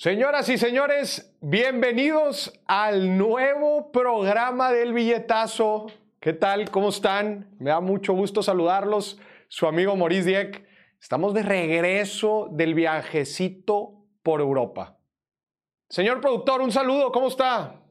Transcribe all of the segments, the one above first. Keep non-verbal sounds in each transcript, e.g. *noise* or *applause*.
Señoras y señores, bienvenidos al nuevo programa del billetazo. ¿Qué tal? ¿Cómo están? Me da mucho gusto saludarlos. Su amigo Maurice Dieck. Estamos de regreso del viajecito por Europa. Señor productor, un saludo. ¿Cómo está?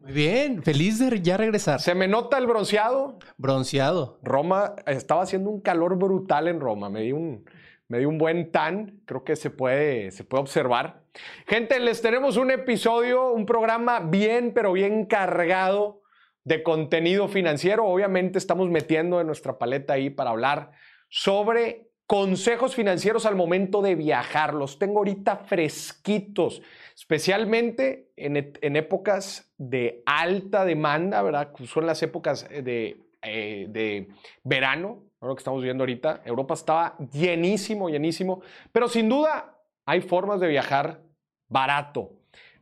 Muy bien, feliz de ya regresar. ¿Se me nota el bronceado? Bronceado. Roma, estaba haciendo un calor brutal en Roma. Me di un, me dio un buen tan, creo que se puede, se puede observar. Gente, les tenemos un episodio, un programa bien, pero bien cargado de contenido financiero. Obviamente estamos metiendo en nuestra paleta ahí para hablar sobre consejos financieros al momento de viajar. Los tengo ahorita fresquitos, especialmente en, épocas de alta demanda, ¿verdad? Son las épocas de, eh, de verano, lo que estamos viendo ahorita. Europa estaba llenísimo, llenísimo, pero sin duda hay formas de viajar barato.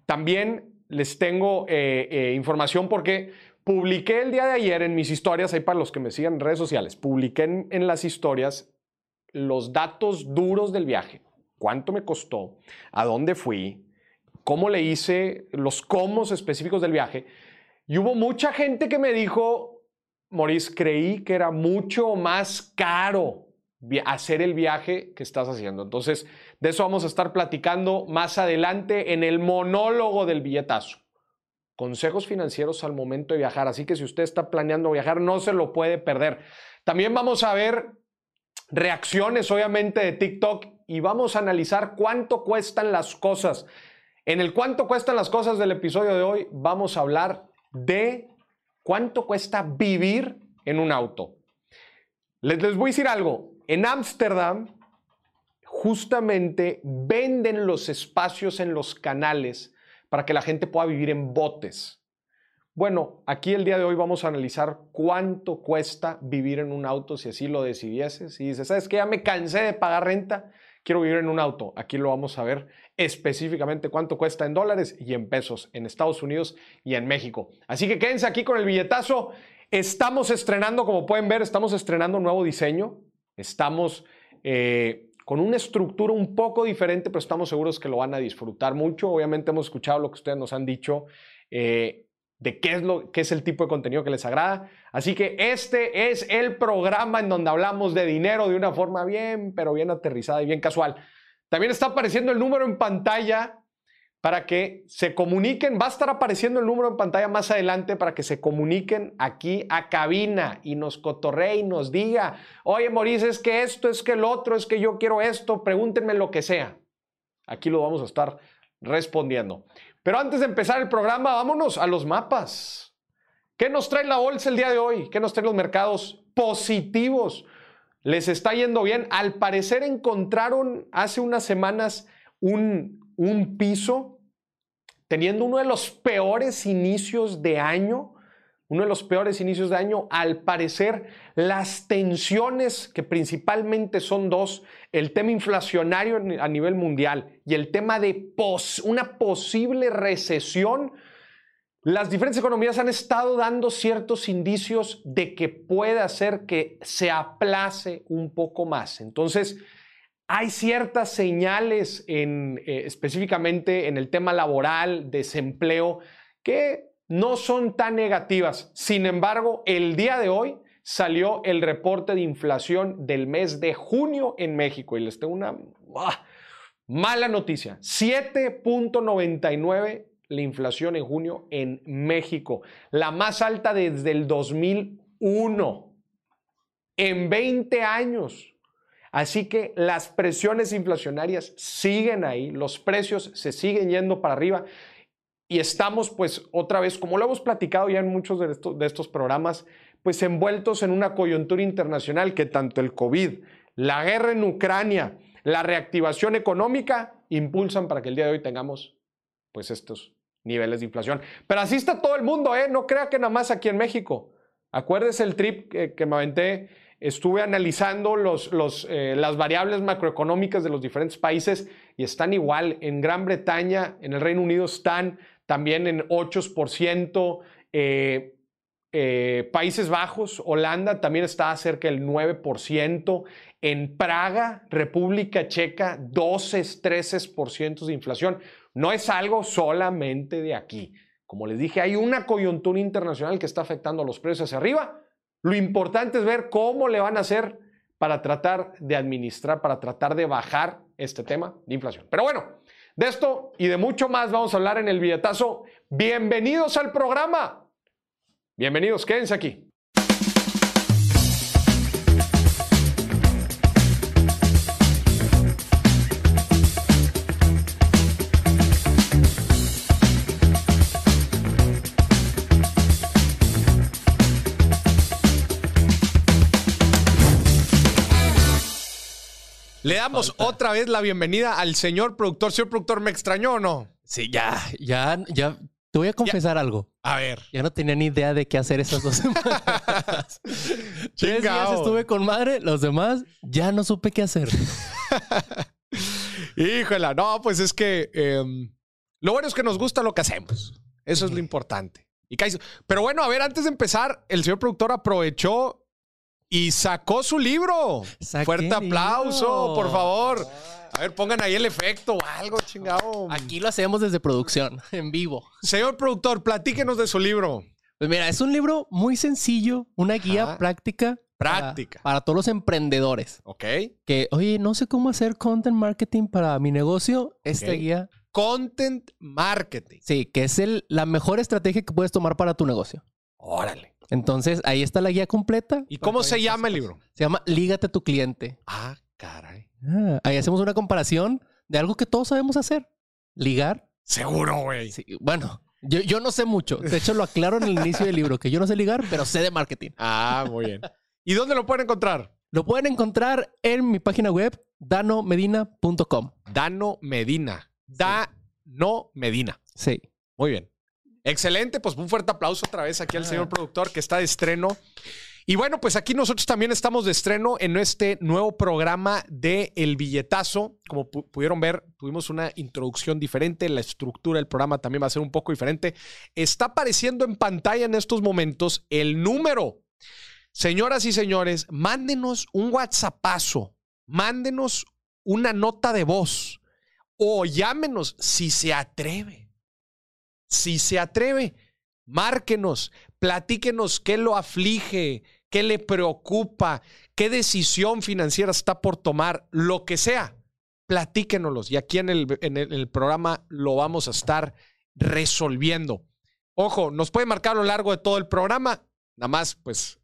También les tengo eh, eh, información porque publiqué el día de ayer en mis historias, ahí para los que me sigan en redes sociales, publiqué en, en las historias los datos duros del viaje. ¿Cuánto me costó? ¿A dónde fui? ¿Cómo le hice? Los cómo específicos del viaje. Y hubo mucha gente que me dijo, Maurice, creí que era mucho más caro hacer el viaje que estás haciendo. Entonces, de eso vamos a estar platicando más adelante en el monólogo del billetazo. Consejos financieros al momento de viajar. Así que si usted está planeando viajar, no se lo puede perder. También vamos a ver reacciones, obviamente, de TikTok y vamos a analizar cuánto cuestan las cosas. En el cuánto cuestan las cosas del episodio de hoy, vamos a hablar de ¿Cuánto cuesta vivir en un auto? Les, les voy a decir algo. En Ámsterdam, justamente venden los espacios en los canales para que la gente pueda vivir en botes. Bueno, aquí el día de hoy vamos a analizar cuánto cuesta vivir en un auto si así lo decidieses. Si dices, ¿sabes qué? Ya me cansé de pagar renta, quiero vivir en un auto. Aquí lo vamos a ver específicamente cuánto cuesta en dólares y en pesos en Estados Unidos y en México. Así que quédense aquí con el billetazo. Estamos estrenando, como pueden ver, estamos estrenando un nuevo diseño. Estamos eh, con una estructura un poco diferente, pero estamos seguros que lo van a disfrutar mucho. Obviamente hemos escuchado lo que ustedes nos han dicho. Eh, de qué es, lo, qué es el tipo de contenido que les agrada. Así que este es el programa en donde hablamos de dinero de una forma bien, pero bien aterrizada y bien casual. También está apareciendo el número en pantalla para que se comuniquen. Va a estar apareciendo el número en pantalla más adelante para que se comuniquen aquí a cabina y nos cotorree y nos diga, oye, Maurice, es que esto, es que el otro, es que yo quiero esto, pregúntenme lo que sea. Aquí lo vamos a estar respondiendo. Pero antes de empezar el programa, vámonos a los mapas. ¿Qué nos trae la bolsa el día de hoy? ¿Qué nos traen los mercados positivos? ¿Les está yendo bien? Al parecer encontraron hace unas semanas un, un piso teniendo uno de los peores inicios de año uno de los peores inicios de año. Al parecer, las tensiones, que principalmente son dos, el tema inflacionario a nivel mundial y el tema de una posible recesión, las diferentes economías han estado dando ciertos indicios de que puede hacer que se aplace un poco más. Entonces, hay ciertas señales eh, específicamente en el tema laboral, desempleo, que no son tan negativas. Sin embargo, el día de hoy salió el reporte de inflación del mes de junio en México y les tengo una mala noticia. 7.99 la inflación en junio en México, la más alta desde el 2001, en 20 años. Así que las presiones inflacionarias siguen ahí, los precios se siguen yendo para arriba y estamos pues otra vez, como lo hemos platicado ya en muchos de estos, programas, pues envueltos en una coyuntura internacional que tanto el COVID, la guerra en Ucrania, la reactivación económica impulsan para que el día de hoy tengamos pues estos niveles de inflación. Pero así está todo el mundo, ¿eh? No crea que nada más aquí en México. Acuérdese el trip que, me aventé, estuve analizando los, eh, las variables macroeconómicas de los diferentes países y están igual. En Gran Bretaña, en el Reino Unido están también en 8%. Eh, eh, Países Bajos, Holanda también está cerca del 9%. En Praga, República Checa, 12, 13% de inflación. No es algo solamente de aquí. Como les dije, hay una coyuntura internacional que está afectando a los precios hacia arriba. Lo importante es ver cómo le van a hacer para tratar de administrar, para tratar de bajar este tema de inflación. Pero bueno, de esto y de mucho más vamos a hablar en el billetazo. Bienvenidos al programa. Bienvenidos, quédense aquí. Le damos otra vez la bienvenida al señor productor. Señor productor, ¿me extrañó o no? Sí, ya, ya, ya. Te voy a confesar algo. A ver. Ya no tenía ni idea de qué hacer esas dos *laughs* semanas. *laughs* Tres días estuve con madre, los demás ya no supe qué hacer. *laughs* Híjola, no, pues es que em, lo bueno es que nos gusta lo que hacemos. Eso es lo importante. Y Pero bueno, a ver, antes de empezar, el señor productor aprovechó y sacó su libro. Fuerte aplauso, por favor. A ver, pongan ahí el efecto o algo, chingado. Aquí lo hacemos desde producción, *laughs* en vivo. Señor productor, platíquenos de su libro. Pues mira, es un libro muy sencillo, una guía práctica. Práctica. Para, todos los emprendedores. Ok. Que, oye, no sé cómo hacer content marketing para mi negocio. Esta guía. Content marketing. Sí, que es el, la mejor estrategia que puedes tomar para tu negocio. Órale. Entonces, ahí está la guía completa. ¿Y cómo se llama el libro? Se llama Lígate a tu cliente. Ah, caray. Ah, ahí hacemos una comparación de algo que todos sabemos hacer. Ligar. Seguro, güey. bueno, yo, yo, no sé mucho. De hecho, lo aclaro en el inicio del libro, que yo no sé ligar, pero sé de marketing. Ah, muy bien. ¿Y dónde lo pueden encontrar? Lo pueden encontrar en mi página web, danomedina.com. Dano Medina. Dano Medina. Sí. Muy bien. Excelente, pues un fuerte aplauso otra vez aquí al ah. señor productor que está de estreno. Y bueno, pues aquí nosotros también estamos de estreno en este nuevo programa de El Billetazo. Como pudieron ver, tuvimos una introducción diferente, la estructura del programa también va a ser un poco diferente. Está apareciendo en pantalla en estos momentos el número. Señoras y señores, mándenos un WhatsAppazo, mándenos una nota de voz o llámenos si se atreve si se atreve, márquenos, platíquenos qué lo aflige, qué le preocupa, qué decisión financiera está por tomar, lo que sea, platíquenoslos. Y aquí en el, en el, programa lo vamos a estar resolviendo. Ojo, nos puede marcar a lo largo de todo el programa, nada más pues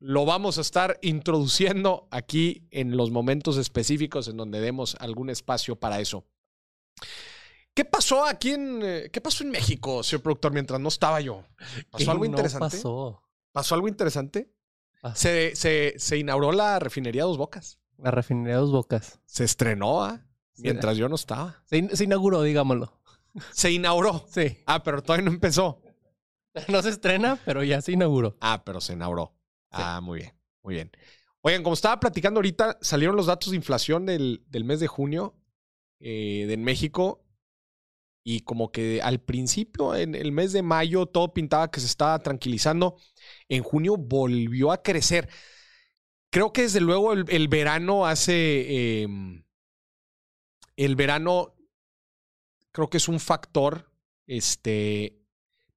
lo vamos a estar introduciendo aquí en los momentos específicos en donde demos algún espacio para eso. ¿Qué pasó aquí en. Eh, ¿Qué pasó en México, señor productor, mientras no estaba yo? ¿Pasó algo interesante? Pasó. ¿Pasó algo interesante? Se, se, inauguró la refinería Dos Bocas. La refinería Dos Bocas. Se estrenó, ¿ah? Mientras yo no estaba. Se, inauguró, digámoslo. Se inauguró. Sí. Ah, pero todavía no empezó. *laughs* No se estrena, pero ya se inauguró. Ah, pero se inauguró. Ah, muy bien, muy bien. Oigan, como estaba platicando ahorita, salieron los datos de inflación del, mes de junio eh, de México y como que al principio, en el mes de mayo, todo pintaba que se estaba tranquilizando. En junio volvió a crecer. Creo que desde luego el, verano hace... Em, el verano creo que es un factor, este,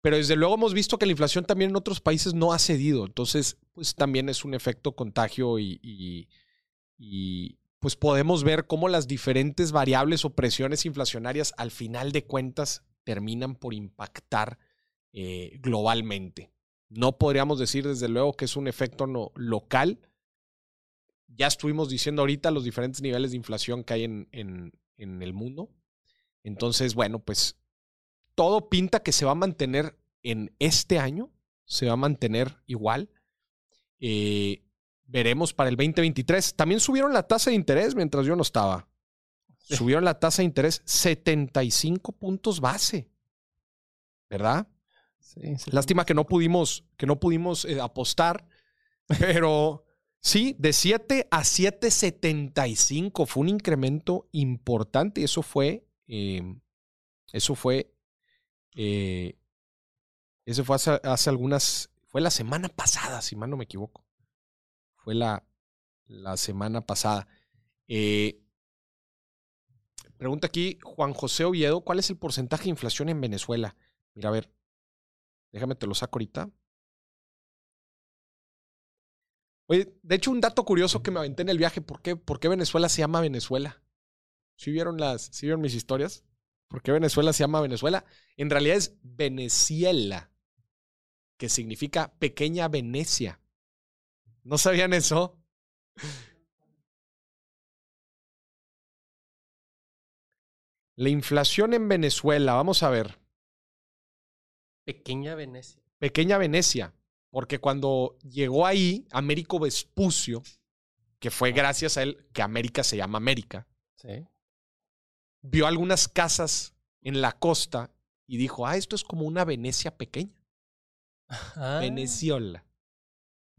pero desde luego hemos visto que la inflación también en otros países no ha cedido. Entonces, pues también es un efecto contagio y, y pues podemos ver cómo las diferentes variables o presiones inflacionarias al final de cuentas terminan por impactar eh, globalmente. No podríamos decir desde luego que es un efecto no, local. Ya estuvimos diciendo ahorita los diferentes niveles de inflación que hay en, en, el mundo. Entonces, bueno, pues todo pinta que se va a mantener en este año, se va a mantener igual. Eh, veremos para el 2023. También subieron la tasa de interés mientras yo no estaba. Subieron la tasa de interés 75 puntos base. ¿Verdad? Sí, Lástima que no pudimos, que no pudimos eh, apostar, *laughs* pero sí, de 7 a 7.75 fue un incremento importante. Eso fue, em, eso fue, eh, eso fue hace, hace algunas, fue la semana pasada, si mal no me equivoco fue la, la semana pasada. Eh, pregunta aquí Juan José Oviedo, ¿cuál es el porcentaje de inflación en Venezuela? Mira, a ver, déjame te lo saco ahorita. Oye, de hecho, un dato curioso que me aventé en el viaje, ¿por qué, por qué Venezuela se llama Venezuela? ¿Sí vieron, las, ¿Sí vieron mis historias? ¿Por qué Venezuela se llama Venezuela? En realidad es Veneciela, que significa pequeña Venecia. ¿No sabían eso? La inflación en Venezuela, vamos a ver. Pequeña Venecia. Pequeña Venecia, porque cuando llegó ahí Américo Vespucio, que fue gracias a él que América se llama América, vio algunas casas en la costa y dijo, ah, esto es como una Venecia pequeña. Ah. Veneciola.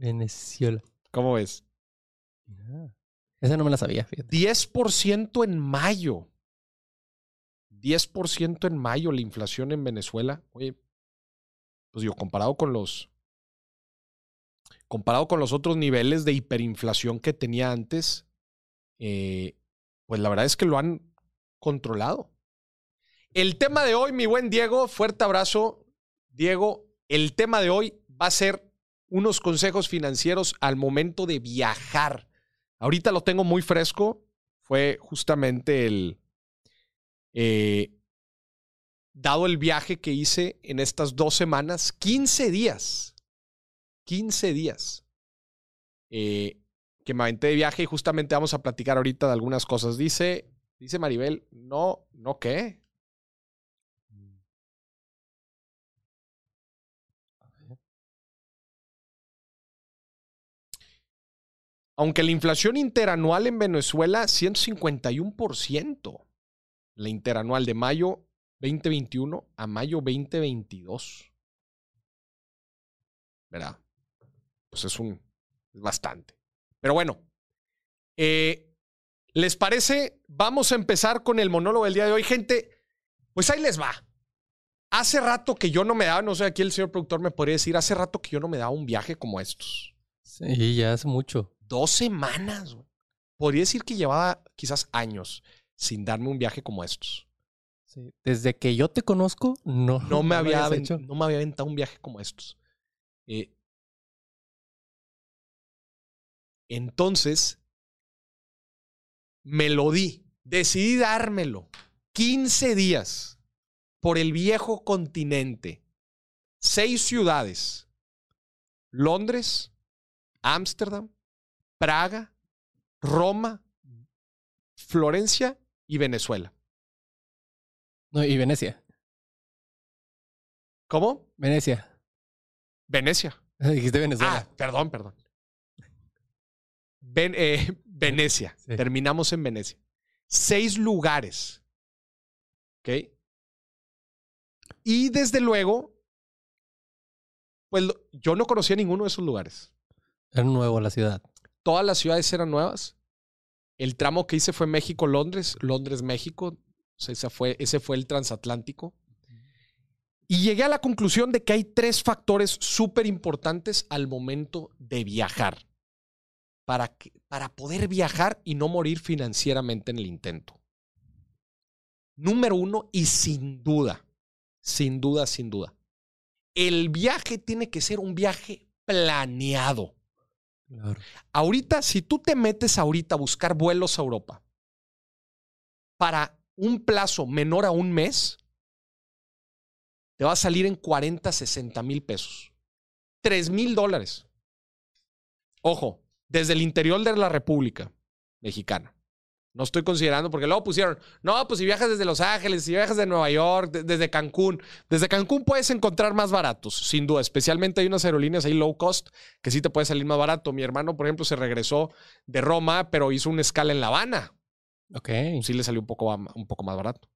Veneciola. ¿Cómo ves? Esa no me la sabía. 10% en mayo. 10% en mayo la inflación en Venezuela. Oye, pues digo, comparado con los. Comparado con los otros niveles de hiperinflación que tenía antes, eh, pues la verdad es que lo han controlado. El tema de hoy, mi buen Diego, fuerte abrazo. Diego, el tema de hoy va a ser unos consejos financieros al momento de viajar. Ahorita lo tengo muy fresco. Fue justamente el, eh, dado el viaje que hice en estas dos semanas, 15 días, 15 días eh, que me aventé de viaje y justamente vamos a platicar ahorita de algunas cosas. Dice, dice Maribel, no, no qué. Aunque la inflación interanual en Venezuela, 151% la interanual de mayo 2021 a mayo 2022. ¿Verdad? Pues es un. Es bastante. Pero bueno. Eh, ¿Les parece? Vamos a empezar con el monólogo del día de hoy. Gente, pues ahí les va. Hace rato que yo no me daba, no sé, aquí el señor productor me podría decir, hace rato que yo no me daba un viaje como estos. Sí, ya hace mucho. Dos semanas. Podría decir que llevaba quizás años sin darme un viaje como estos. Desde que yo te conozco, no. No *laughs* me, había, no me había aventado un viaje como estos. Eh, entonces, me lo di. Decidí dármelo. 15 días por el viejo continente. Seis ciudades. Londres, Ámsterdam, Praga, Roma, Florencia y Venezuela. No, y Venecia. ¿Cómo? Venecia. Venecia. *laughs* Dijiste Venezuela. Ah, perdón, perdón. Eh, *laughs* Venecia. Terminamos en Venecia. Seis lugares. ¿Ok? Y desde luego, pues yo no conocía ninguno de esos lugares. Era nuevo la ciudad. Todas las ciudades eran nuevas. El tramo que hice fue México-Londres, Londres-México. ese, fue, ese fue el transatlántico. Y llegué a la conclusión de que hay tres factores súper importantes al momento de viajar para, para poder viajar y no morir financieramente en el intento. Número uno, y sin duda, sin duda, sin duda, el viaje tiene que ser un viaje planeado. Ahorita, si tú te metes ahorita a buscar vuelos a Europa para un plazo menor a un mes, te va a salir en 40, 60 mil pesos. 3 mil dólares. Ojo, desde el interior de la República Mexicana. No estoy considerando, porque luego pusieron, no, pues si viajas desde Los Ángeles, si viajas de Nueva York, desde Cancún, desde Cancún puedes encontrar más baratos, sin duda. Especialmente hay unas aerolíneas ahí low cost que sí te puede salir más barato. Mi hermano, por ejemplo, se regresó de Roma, pero hizo una escala en La Habana. Ok. Sí le salió un poco, un poco más barato.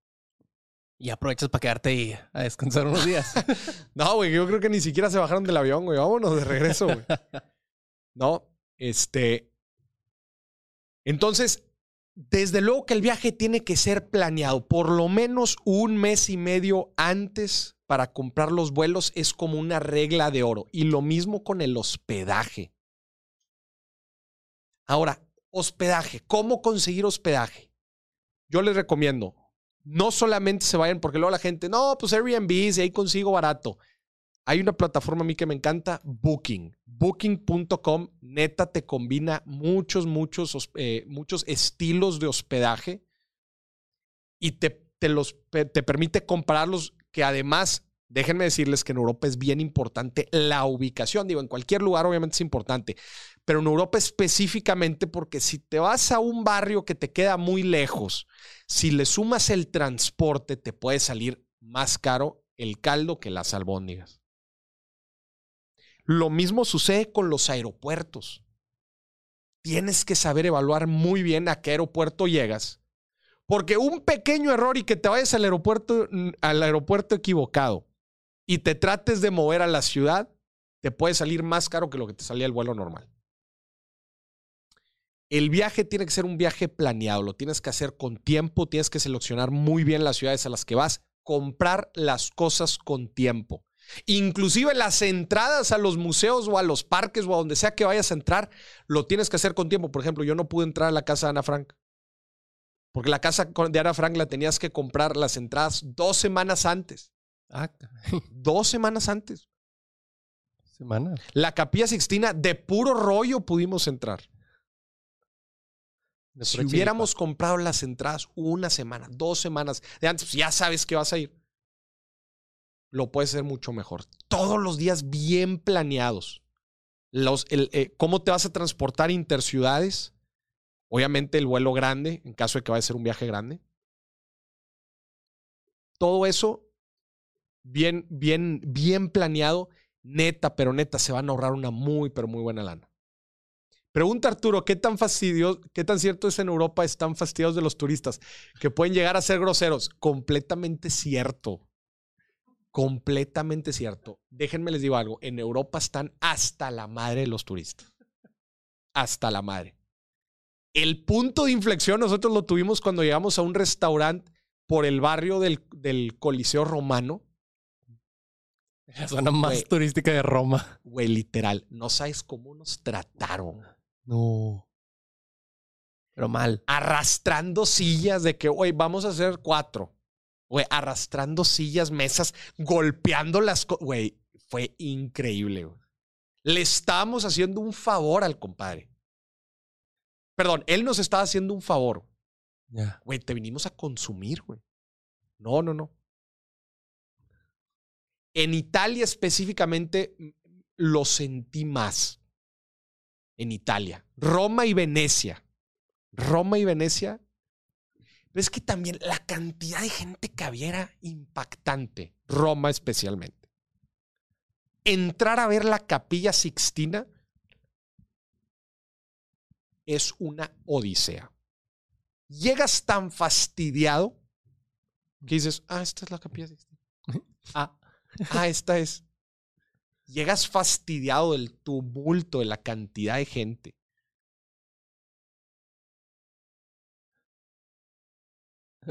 Y aprovechas para quedarte ahí a descansar unos días. *laughs* no, güey, yo creo que ni siquiera se bajaron del avión, güey. Vámonos de regreso, güey. *laughs* no, este. Entonces, desde luego que el viaje tiene que ser planeado por lo menos un mes y medio antes para comprar los vuelos. Es como una regla de oro. Y lo mismo con el hospedaje. Ahora, hospedaje. ¿Cómo conseguir hospedaje? yo les recomiendo, no solamente se vayan porque luego la gente, no, pues Airbnb, y ahí consigo barato. Hay una plataforma a mí que me encanta, Booking. Booking.com, neta, te combina muchos, muchos, eh, muchos estilos de hospedaje y te, te, los, te permite compararlos que además Déjenme decirles que en Europa es bien importante la ubicación. Digo, en cualquier lugar obviamente es importante, pero en Europa específicamente porque si te vas a un barrio que te queda muy lejos, si le sumas el transporte, te puede salir más caro el caldo que las albóndigas. Lo mismo sucede con los aeropuertos. Tienes que saber evaluar muy bien a qué aeropuerto llegas, porque un pequeño error y que te vayas al aeropuerto, al aeropuerto equivocado y te trates de mover a la ciudad, te puede salir más caro que lo que te salía el vuelo normal. El viaje tiene que ser un viaje planeado, lo tienes que hacer con tiempo, tienes que seleccionar muy bien las ciudades a las que vas, comprar las cosas con tiempo. Inclusive las entradas a los museos o a los parques o a donde sea que vayas a entrar, lo tienes que hacer con tiempo. Por ejemplo, yo no pude entrar a la casa de Ana Frank. Porque la casa de Ana Frank la tenías que comprar las entradas dos semanas antes. Ah, *laughs* Dos semanas antes. Semanas. La capilla Sixtina, de puro rollo pudimos entrar. si hubiéramos comprado las entradas una semana, dos semanas de antes, pues ya sabes que vas a ir. Lo puedes hacer mucho mejor. Todos los días bien planeados. Los, el, eh, ¿Cómo te vas a transportar interciudades? Obviamente el vuelo grande, en caso de que vaya a ser un viaje grande. Todo eso bien, bien, bien planeado, neta, pero neta, se van a ahorrar una muy, pero muy buena lana. Pregunta Arturo, ¿qué tan fastidioso, qué tan cierto es en Europa están fastidiados de los turistas que pueden llegar a ser groseros? Completamente cierto. Completamente cierto. Déjenme les digo algo, en Europa están hasta la madre de los turistas. Hasta la madre. El punto de inflexión nosotros lo tuvimos cuando llegamos a un restaurante por el barrio del, del Coliseo Romano la *laughs* zona más turística de Roma. Güey, literal. No sabes cómo nos trataron. No. Pero mal. Arrastrando sillas de que, güey, vamos a hacer cuatro. Güey, arrastrando sillas, mesas, golpeando las cosas. Güey, fue increíble, güey. Le estábamos haciendo un favor al compadre. Perdón, él nos estaba haciendo un favor. Ya. Güey, te vinimos a consumir, güey. No, no, no. En Italia específicamente lo sentí más. En Italia. Roma y Venecia. Roma y Venecia. Pero es que también la cantidad de gente que había era impactante. Roma especialmente. Entrar a ver la capilla Sixtina es una odisea. Llegas tan fastidiado que dices, ah, esta es la capilla Sixtina. Ah, Ah, esta es. Llegas fastidiado del tumulto, de la cantidad de gente.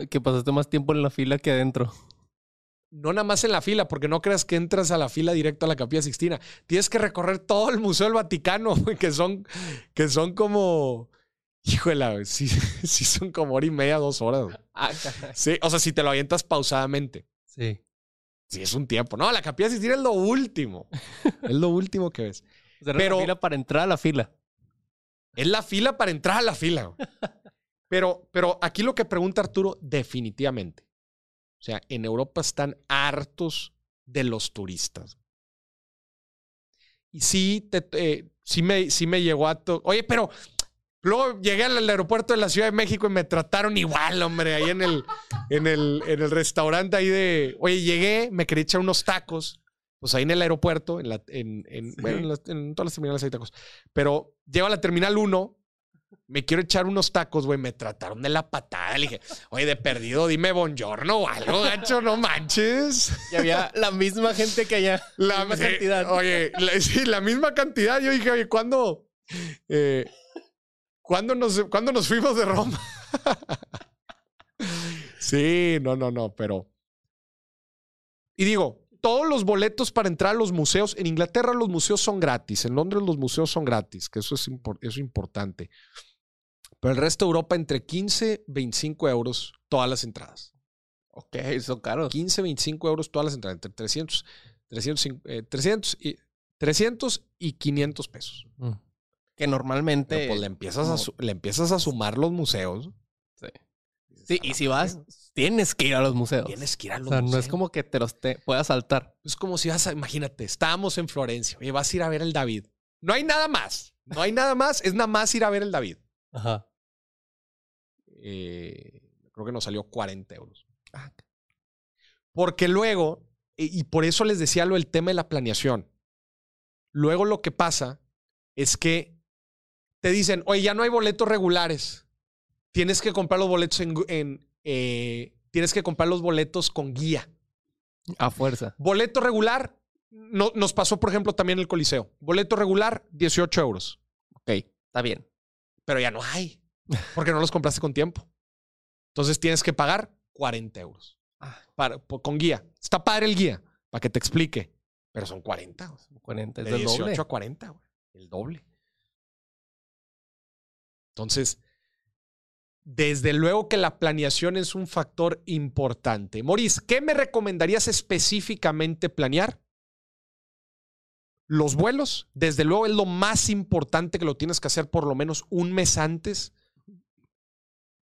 Que pasaste más tiempo en la fila que adentro. No nada más en la fila, porque no creas que entras a la fila directo a la Capilla Sixtina. Tienes que recorrer todo el Museo del Vaticano, *laughs* que son, que son como. Híjole, sí, *laughs* sí son como hora y media, dos horas. Ah, sí, o sea, si te lo avientas pausadamente. Sí. Sí, es un tiempo. No, la capilla Sixtina es lo último. *laughs* es lo último que ves. Pero, la fila para entrar a la fila. Es la fila para entrar a la fila. Pero, pero aquí lo que pregunta Arturo, definitivamente. O sea, en Europa están hartos de los turistas. Y sí, te, eh, sí, me, sí me llegó a... Oye, pero Luego llegué al aeropuerto de la Ciudad de México y me trataron igual, hombre, ahí en el, en el, en el restaurante ahí de, oye, llegué, me quería echar unos tacos, pues ahí en el aeropuerto, en, la, en, en, bueno, en, todas las terminales hay tacos, pero llego a la terminal 1, me quiero echar unos tacos, güey, me trataron de la patada, le dije, oye, de perdido, dime buongiorno o algo, gacho, no manches. Y había la misma gente que allá, la, misma cantidad. Oye, sí, la misma cantidad, yo dije, oye, ¿cuándo? Eh, ¿Cuándo nos, nos fuimos de Roma? *laughs* sí, no, no, no, pero... Y digo, todos los boletos para entrar a los museos, en Inglaterra los museos son gratis, en Londres los museos son gratis, que eso es, eso es importante. Pero el resto de Europa entre 15, 25 euros todas las entradas. Ok, son caros. 15, 25 euros todas las entradas, entre 300, 300, eh, 300, y, 300 y 500 pesos. Mm. Que normalmente. Pero pues le empiezas, a, su- le empiezas a sumar los museos. Sí. Sí, y si vas, tienes que ir a los museos. Tienes que ir a o los sea, no es museos. como que te los te puedas saltar. Es como si vas a, imagínate, estábamos en Florencia, oye, vas a ir a ver el David. No hay nada más, no hay nada más, es nada más ir a ver el David. Ajá. Eh, creo que nos salió 40 euros. Ah, Porque luego, y y por eso les decía lo del tema de la planeación, luego lo que pasa es que te dicen, oye, ya no hay boletos regulares, tienes que comprar los boletos en, eh, tienes que comprar los boletos con guía. A fuerza. Boleto regular, no, nos pasó por ejemplo también el Coliseo. Boleto regular, 18 euros. Ok, está bien. Pero ya no hay, porque no los compraste con tiempo. Entonces tienes que pagar 40 euros Ah. para- por- con guía. Está padre el guía para que te explique, pero son 40. güey. 40 es De del 18 doble. a 40, güey. El doble. Entonces, desde luego que la planeación es un factor importante. Maurice, ¿qué me recomendarías específicamente planear? Los vuelos, desde luego es lo más importante que lo tienes que hacer por lo menos un mes antes.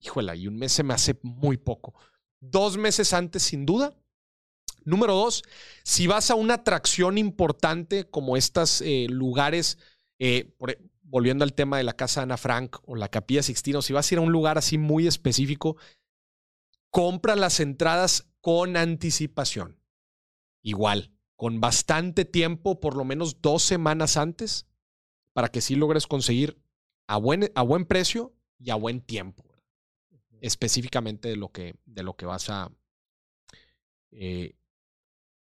Híjole, y un mes se me hace muy poco. Dos meses antes, sin duda. Número dos, si vas a una atracción importante como estos lugares, eh, por- volviendo al tema de la casa de Ana Frank o la Capilla Sixtina, o si vas a ir a un lugar así muy específico, compra las entradas con anticipación. Igual, con bastante tiempo, por lo menos dos semanas antes, para que sí logres conseguir a buen, a buen precio y a buen tiempo. Específicamente de lo que, de lo que vas a. eh,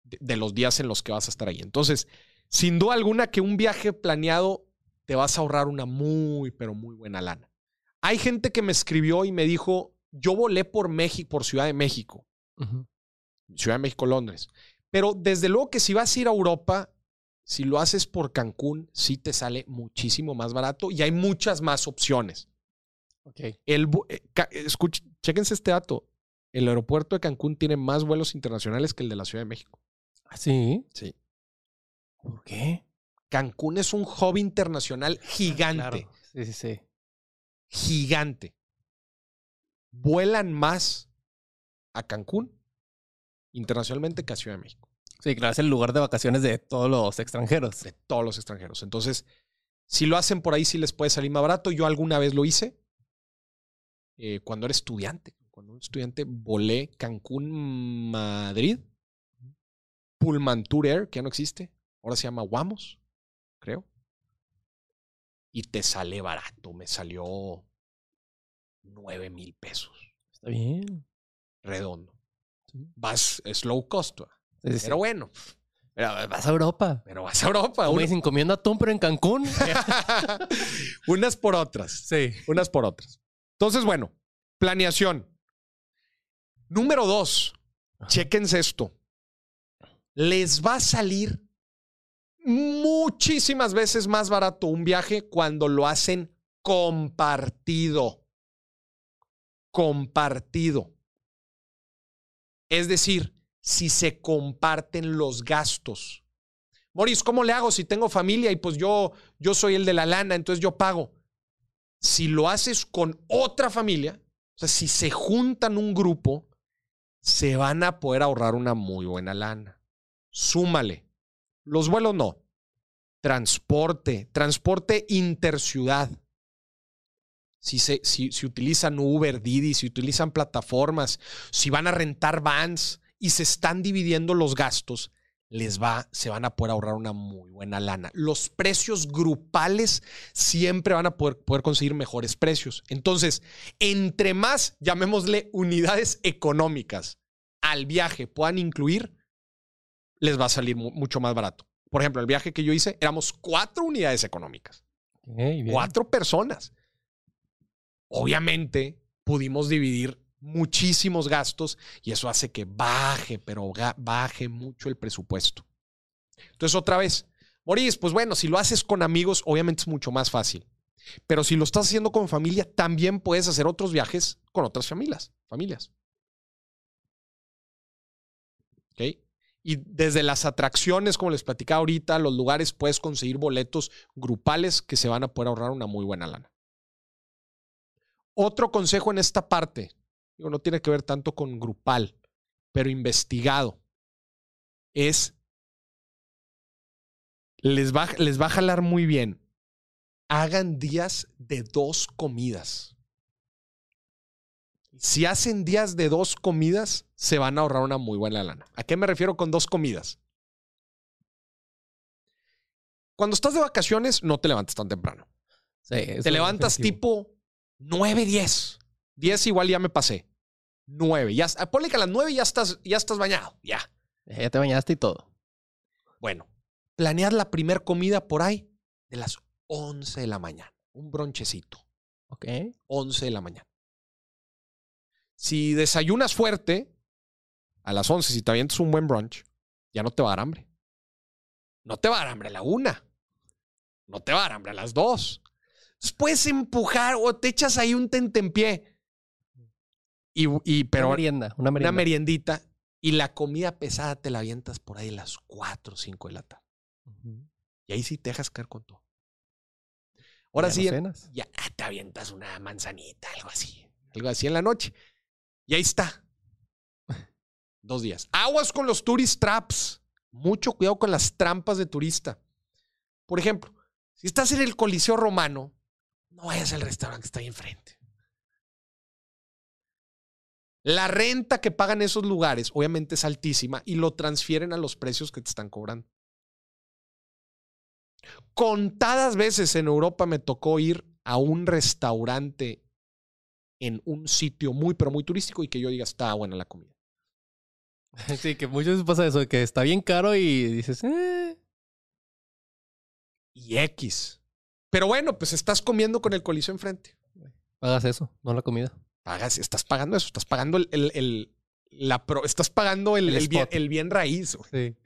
de, de los días en los que vas a estar ahí. Entonces, sin duda alguna que un viaje planeado te vas a ahorrar una muy, pero muy buena lana. Hay gente que me escribió y me dijo, yo volé por México, por Ciudad de México. Ciudad de México, Londres. Pero desde luego que si vas a ir a Europa, si lo haces por Cancún, sí te sale muchísimo más barato y hay muchas más opciones. Ok. El, eh, escuch- chéquense este dato. El aeropuerto de Cancún tiene más vuelos internacionales que el de la Ciudad de México. ¿Ah, sí? Sí. ¿Por qué? Cancún es un hub internacional gigante. Claro. Sí, sí, sí. Gigante. Vuelan más a Cancún internacionalmente que a Ciudad de México. Sí, claro, es el lugar de vacaciones de todos los extranjeros. de todos los extranjeros. Entonces, si lo hacen por ahí, sí les puede salir más barato. Yo alguna vez lo hice eh, cuando era estudiante. Cuando era estudiante, volé Cancún, Madrid, Pullman Tour Air, que ya no existe. Ahora se llama Wamos, creo. Y te sale barato. Me salió 9 mil pesos. Está bien. Redondo. Sí. Vas slow cost. Sí, sí. Pero bueno, Pero vas a Europa. pero vas a Europa. Uno- dicen, comiendo atún, pero en Cancún. *laughs* Unas por otras. sí. unas por otras. Entonces, bueno, planeación. Número dos, chéquense esto. Les va a salir muchísimas veces más barato un viaje cuando lo hacen compartido. Compartido. Es decir, si se comparten los gastos. Moris, ¿cómo le hago si tengo familia y pues yo, yo soy el de la lana, entonces yo pago? si lo haces con otra familia, o sea, si se juntan un grupo, se van a poder ahorrar una muy buena lana. Súmale. Los vuelos no. Transporte, transporte interciudad. Si, se, si, utilizan Uber, Didi, si utilizan plataformas, si van a rentar vans y se están dividiendo los gastos, les va, se van a poder ahorrar una muy buena lana. Los precios grupales siempre van a poder, poder conseguir mejores precios. Entonces, entre más, llamémosle unidades económicas al viaje puedan incluir, les va a salir mu- mucho más barato. Por ejemplo, el viaje que yo hice, éramos cuatro unidades económicas, cuatro personas. Obviamente, pudimos dividir muchísimos gastos y eso hace que baje, pero baje mucho el presupuesto. Entonces, otra vez, Moris, pues bueno, si lo haces con amigos, obviamente es mucho más fácil. Pero si lo estás haciendo con familia, también puedes hacer otros viajes con otras familias. familias. ¿Ok? Y desde las atracciones, como les platicaba ahorita, los lugares puedes conseguir boletos grupales que se van a poder ahorrar una muy buena lana. Otro consejo en esta parte, digo, no tiene que ver tanto con grupal, pero investigado, es, les va, les va a jalar muy bien. Hagan días de dos comidas. Si hacen días de dos comidas, se van a ahorrar una muy buena lana. ¿A qué me refiero con dos comidas? Cuando estás de vacaciones, no te levantas tan temprano. te levantas tipo 9, 10. 10 igual ya me pasé. 9. Ya, ponle que a las 9 ya estás, ya estás bañado. Ya. Ya te bañaste y todo. Bueno, planead la primera comida por ahí de las 11 de la mañana. Un bronchecito. Ok. 11 de la mañana. Si desayunas fuerte, a las 11, si te avientas un buen brunch, ya no te va a dar hambre. No te va a dar hambre a la una. No te va a dar hambre a las dos. Entonces puedes empujar o te echas ahí un tentempié. Y, y, pero una merienda, una Una meriendita. Y la comida pesada te la avientas por ahí a las 4 o 5 de la tarde. Y ahí sí te dejas caer con todo. Ahora sí, ya te avientas una manzanita, algo así. Algo así en la noche. Y ahí está. Dos días. Aguas con los tourist traps. Mucho cuidado con las trampas de turista. Por ejemplo, si estás en el Coliseo Romano, no vayas al restaurante que está ahí enfrente. La renta que pagan esos lugares obviamente es altísima y lo transfieren a los precios que te están cobrando. Contadas veces en Europa me tocó ir a un restaurante en un sitio muy, pero muy turístico y que yo diga, está buena la comida. *laughs* Sí, que muchas veces pasa eso, que está bien caro y dices, eh. Y X. Pero bueno, pues estás comiendo con el coliseo enfrente. Pagas eso, no la comida. Pagas, estás pagando eso, estás pagando el, el, la estás pagando el, el, bien, raíz. Sí.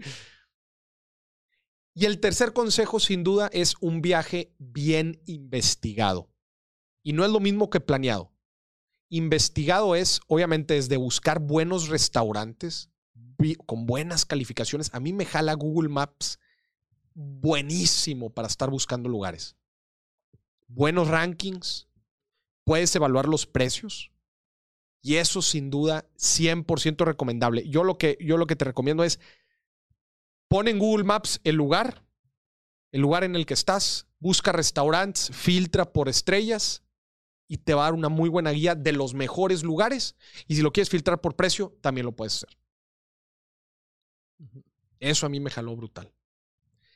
Y el tercer consejo, sin duda, es un viaje bien investigado. Y no es lo mismo que planeado. Investigado es, obviamente, desde buscar buenos restaurantes con buenas calificaciones. A mí me jala Google Maps buenísimo para estar buscando lugares. Buenos rankings, puedes evaluar los precios y eso sin duda 100% recomendable. Yo lo que yo lo que te recomiendo es pon en Google Maps el lugar, el lugar en el que estás, busca restaurantes, filtra por estrellas y te va a dar una muy buena guía de los mejores lugares. Y si lo quieres filtrar por precio, también lo puedes hacer. Eso a mí me jaló brutal.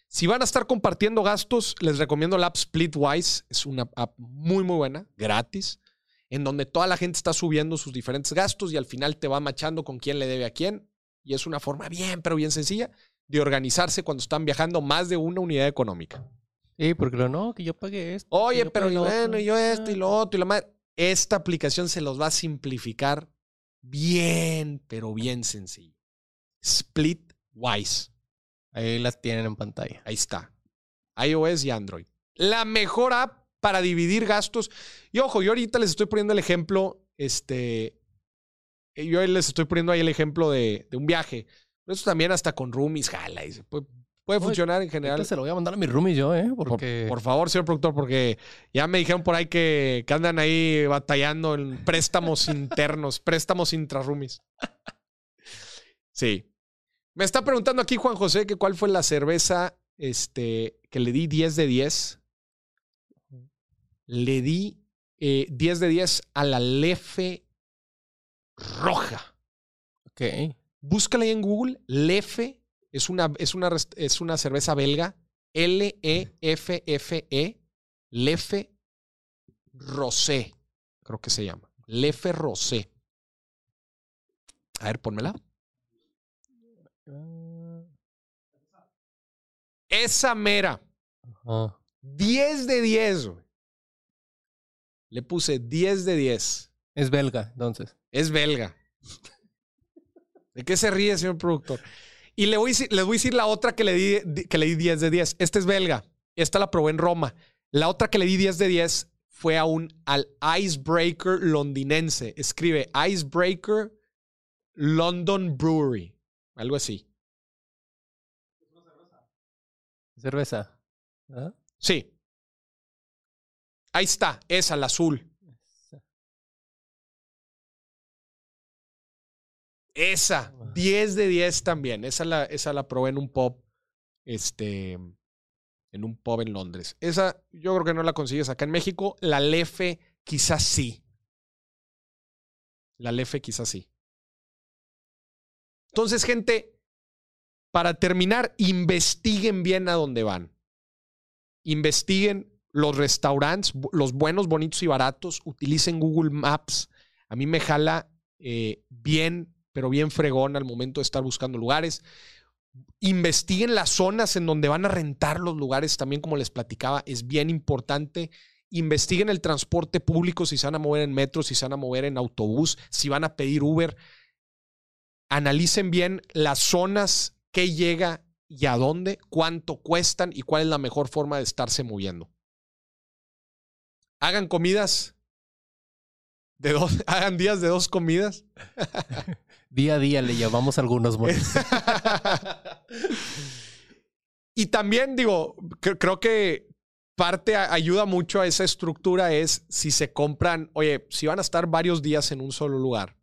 Si van a estar compartiendo gastos, les recomiendo la app Splitwise. Es una app muy, muy buena, gratis, en donde toda la gente está subiendo sus diferentes gastos y al final te va machando con quién le debe a quién. Y es una forma bien, pero bien sencilla de organizarse cuando están viajando más de una unidad económica. Sí, porque lo no, que yo pagué esto. Oye, pero yo, bueno, yo esto y lo otro y la madre. Esta aplicación se los va a simplificar bien, pero bien sencillo. Splitwise. Ahí las tienen en pantalla. Ahí está. iOS y Android. La mejor app para dividir gastos. Y ojo, yo ahorita les estoy poniendo el ejemplo, este, yo les estoy poniendo ahí el ejemplo de, de un viaje. Eso también hasta con roomies, jala. Y se puede, Puede funcionar en general. Se lo voy a mandar a mi roomie yo, ¿eh? Porque... Por, favor, señor productor, porque ya me dijeron por ahí que, que andan ahí batallando en préstamos *laughs* internos, préstamos intraroomies. Sí. Me está preguntando aquí Juan José que cuál fue la cerveza este, que le di 10 de 10. Le di 10 eh, de 10 a la Lefe roja. Ok. Búscala ahí en Google, Lefe es una, es una, es una cerveza belga, L-E-F-F-E, -E, Lefe Rosé, creo que se llama. Lefe Rosé. A ver, pónmela. Esa mera. 10 de 10. Le puse 10 de 10. Es belga, entonces. Es belga. *laughs* ¿De qué se ríe, señor productor? Y le voy a decir, les voy a decir la otra que le, di, que le di 10 de 10. Esta es belga. Esta la probé en Roma. La otra que le di 10 de 10 fue a un, al Icebreaker londinense. Escribe Icebreaker London Brewery. Algo así. Cerveza. Sí. Ahí está, esa, la azul. Esa, 10 de 10 también. Esa la, esa la probé en un pub. Este. En un pub en Londres. Esa, yo creo que no la consigues acá en México. La Lefe, quizás sí. La Lefe, quizás sí. Entonces, gente, para terminar, investiguen bien a dónde van. Investiguen los restaurantes, los buenos, bonitos y baratos. Utilicen Google Maps. A mí me jala eh, bien pero bien fregón al momento de estar buscando lugares. Investiguen las zonas en donde van a rentar los lugares, también como les platicaba, es bien importante. Investiguen el transporte público, si se van a mover en metro, si se van a mover en autobús, si van a pedir Uber. Analicen bien las zonas, qué llega y a dónde, cuánto cuestan y cuál es la mejor forma de estarse moviendo. Hagan comidas de dos, *laughs* hagan días de dos comidas. *laughs* Día a día le llamamos algunos *laughs* y también digo, creo que parte ayuda mucho a esa estructura es si se compran, oye, si van a estar varios días en un solo lugar,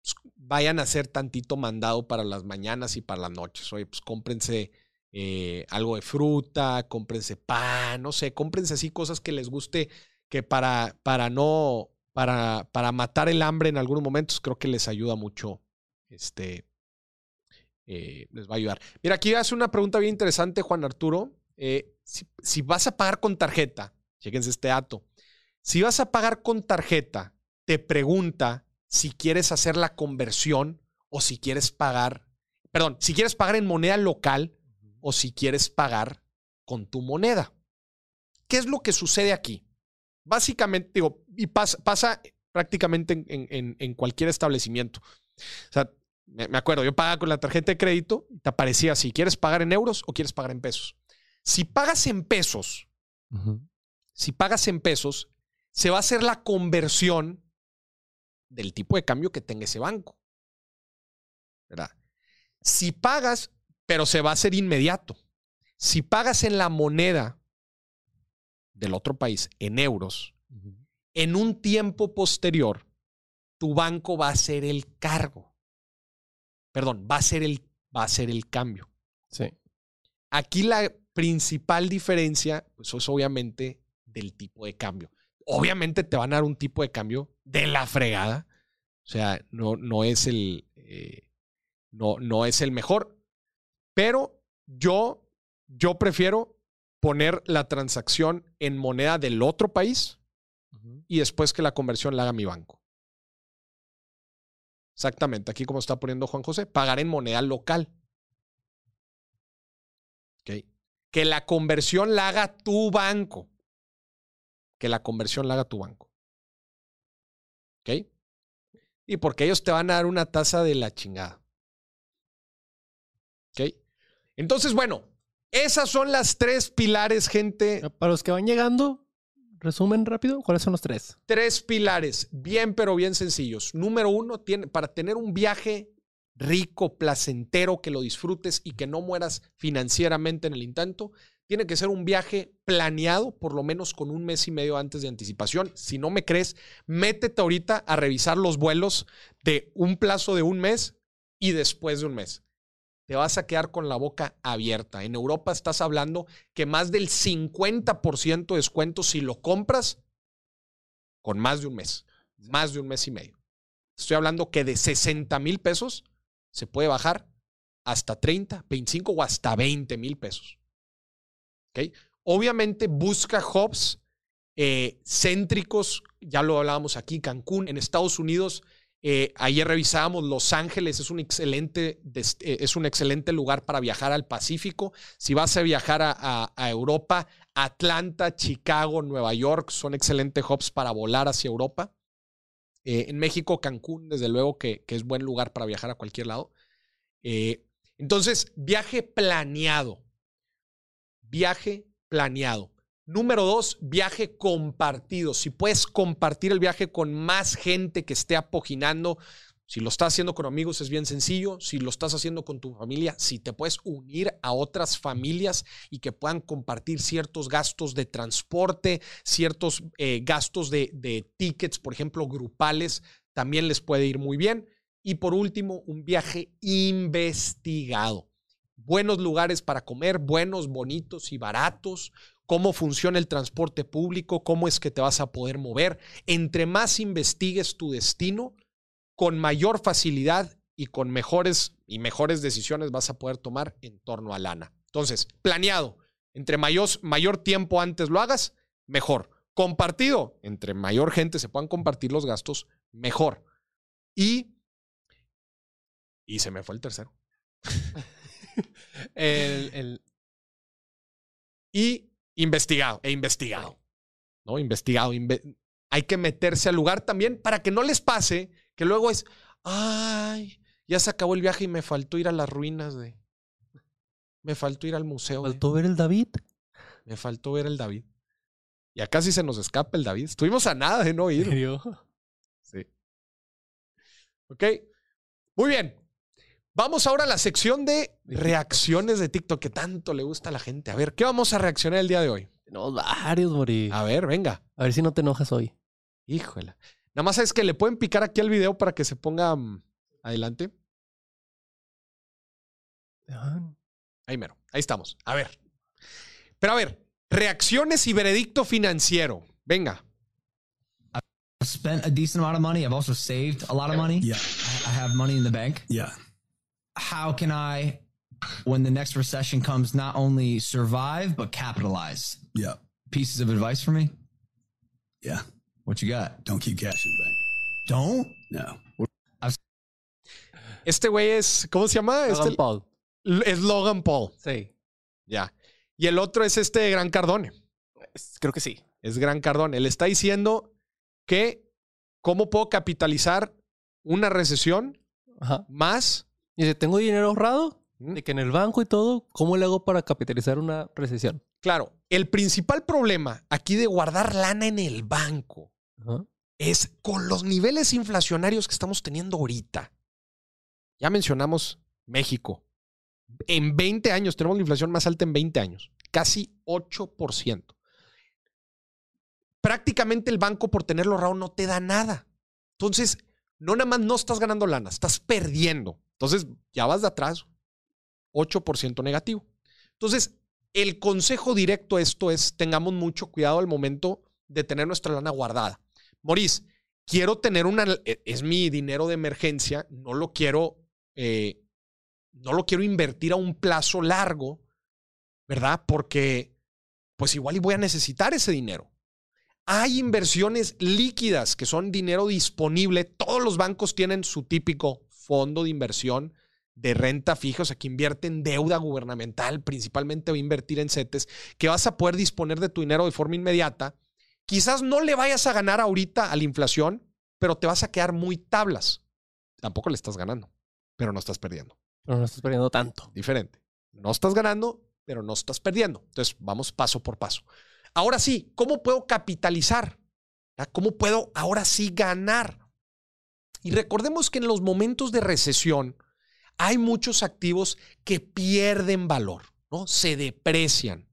pues vayan a hacer tantito mandado para las mañanas y para las noches. Oye, pues cómprense eh, algo de fruta, cómprense pan, no sé, cómprense así cosas que les guste, que para, para no, para, para matar el hambre en algunos momentos, creo que les ayuda mucho este, eh, les va a ayudar. Mira, aquí hace una pregunta bien interesante, Juan Arturo. Eh, si, vas a pagar con tarjeta, chéquense este dato. Si vas a pagar con tarjeta, te pregunta si quieres hacer la conversión o si quieres pagar, perdón, si quieres pagar en moneda local o si quieres pagar con tu moneda. ¿Qué es lo que sucede aquí? Básicamente, digo, y pasa, pasa prácticamente en, en, cualquier establecimiento. O sea, me, acuerdo, yo pagaba con la tarjeta de crédito y te aparecía si quieres pagar en euros o quieres pagar en pesos. Si pagas en pesos, si pagas en pesos, se va a hacer la conversión del tipo de cambio que tenga ese banco. ¿Verdad? Si pagas, pero se va a hacer inmediato. Si pagas en la moneda del otro país, en euros, en un tiempo posterior, tu banco va a hacer el cargo. Perdón, va a ser el, va a ser el cambio. Sí. Aquí la principal diferencia, pues es obviamente del tipo de cambio. Obviamente te van a dar un tipo de cambio de la fregada. O sea, no, no es el. Eh, no, no es el mejor. Pero yo, yo prefiero poner la transacción en moneda del otro país y después que la conversión la haga mi banco. Exactamente, aquí como está poniendo Juan José, pagar en moneda local. Que la conversión la haga tu banco. Que la conversión la haga tu banco. ¿Ok? Y porque ellos te van a dar una tasa de la chingada. ¿Ok? Entonces, bueno, esas son las tres pilares, gente. Para los que van llegando, resumen rápido, ¿cuáles son los tres? Tres pilares, bien pero bien sencillos. Número uno, tiene, para tener un viaje rico, placentero, que lo disfrutes y que no mueras financieramente en el intento, tiene que ser un viaje planeado, por lo menos con un mes y medio antes de anticipación. Si no me crees, métete ahorita a revisar los vuelos de un plazo de un mes y después de un mes te vas a quedar con la boca abierta. En Europa estás hablando que más del 50% de descuento si lo compras con más de un mes, más de un mes y medio. Estoy hablando que de 60 mil pesos se puede bajar hasta 30, 25 o hasta 20 mil pesos. ¿Okay? Obviamente busca hubs eh, céntricos, ya lo hablábamos aquí, Cancún, en Estados Unidos eh, ayer revisábamos Los Ángeles, es un, excelente, eh, es un excelente lugar para viajar al Pacífico. Si vas a viajar a, Europa, Atlanta, Chicago, Nueva York son excelentes hubs para volar hacia Europa. Eh, en México, Cancún, desde luego que, que, es buen lugar para viajar a cualquier lado. entonces, viaje planeado. Viaje planeado. Número dos, viaje compartido. Si puedes compartir el viaje con más gente que esté apoginando, si lo estás haciendo con amigos es bien sencillo. Si lo estás haciendo con tu familia, si te puedes unir a otras familias y que puedan compartir ciertos gastos de transporte, ciertos eh, gastos de, de tickets, por ejemplo, grupales, también les puede ir muy bien. Y por último, un viaje investigado. Buenos lugares para comer, buenos, bonitos y baratos cómo funciona el transporte público, cómo es que te vas a poder mover. Entre más investigues tu destino, con mayor facilidad y con mejores y mejores decisiones vas a poder tomar en torno a lana. Entonces, planeado, entre mayor, mayor tiempo antes lo hagas, mejor. Compartido, entre mayor gente se puedan compartir los gastos, mejor. Y, y se me fue el tercero. *laughs* *laughs* el, y investigado, e investigado. ¿No? Investigado. hay que meterse al lugar también para que no les pase que luego es, ay, ya se acabó el viaje y me faltó ir a las ruinas de. Me faltó ir al museo. ¿Me faltó ver el David? Me faltó ver el David. Y acá sí se nos escapa el David. Estuvimos a nada de no ir. Sí. Ok. Muy bien. Vamos ahora a la sección de reacciones de TikTok que tanto le gusta a la gente. A ver, ¿qué vamos a reaccionar el día de hoy? No, varios, Mori. A ver, venga. A ver si no te enojas hoy. Híjole. Nada más es que le pueden picar aquí al video para que se ponga mm, adelante. Ahí mero. Ahí estamos. A ver. Pero a ver, reacciones y veredicto financiero. Venga. I've spent a decent amount of money. I've also saved a lot of money. Yeah. I have money in the bank. Yeah. How can I, when the next recession comes, not only survive, but capitalize? Yeah. Pieces of advice for me? Yeah. What you got? Don't keep cash in the bank. Don't? No. Este güey es, ¿cómo se llama? Logan este, Paul. Es Logan Paul. Sí. Ya. Y el otro es este Gran Cardone. Creo que sí. Es Gran Cardone. Él está diciendo que cómo puedo capitalizar una recesión Ajá. más. Y si tengo dinero ahorrado, de que en el banco y todo, ¿cómo le hago para capitalizar una recesión? Claro, el principal problema aquí de guardar lana en el banco Ajá. es con los niveles inflacionarios que estamos teniendo ahorita. Ya mencionamos México. En 20 años tenemos la inflación más alta en 20 años, casi 8%. Prácticamente el banco por tenerlo ahorrado no te da nada. Entonces, no nada más no estás ganando lana, estás perdiendo. Entonces, ya vas de atrás, 8% negativo. Entonces, el consejo directo a esto es tengamos mucho cuidado al momento de tener nuestra lana guardada. Maurice, quiero tener una, e, es mi dinero de emergencia, no lo quiero, eh, no lo quiero invertir a un plazo largo, ¿verdad? Porque pues igual y voy a necesitar ese dinero. Hay inversiones líquidas que son dinero disponible. Todos los bancos tienen su típico fondo de inversión de renta fija, o sea, que invierte en deuda gubernamental, principalmente va a invertir en CETES, que vas a poder disponer de tu dinero de forma inmediata. Quizás no le vayas a ganar ahorita a la inflación, pero te vas a quedar muy tablas. Tampoco le estás ganando, pero no estás perdiendo. Pero no estás perdiendo tanto. Diferente. No estás ganando, pero no estás perdiendo. Entonces, vamos paso por paso. Ahora sí, ¿cómo puedo capitalizar? ¿Cómo puedo ahora sí ganar? Y recordemos que en los momentos de recesión, hay muchos activos que pierden valor, ¿no? Se deprecian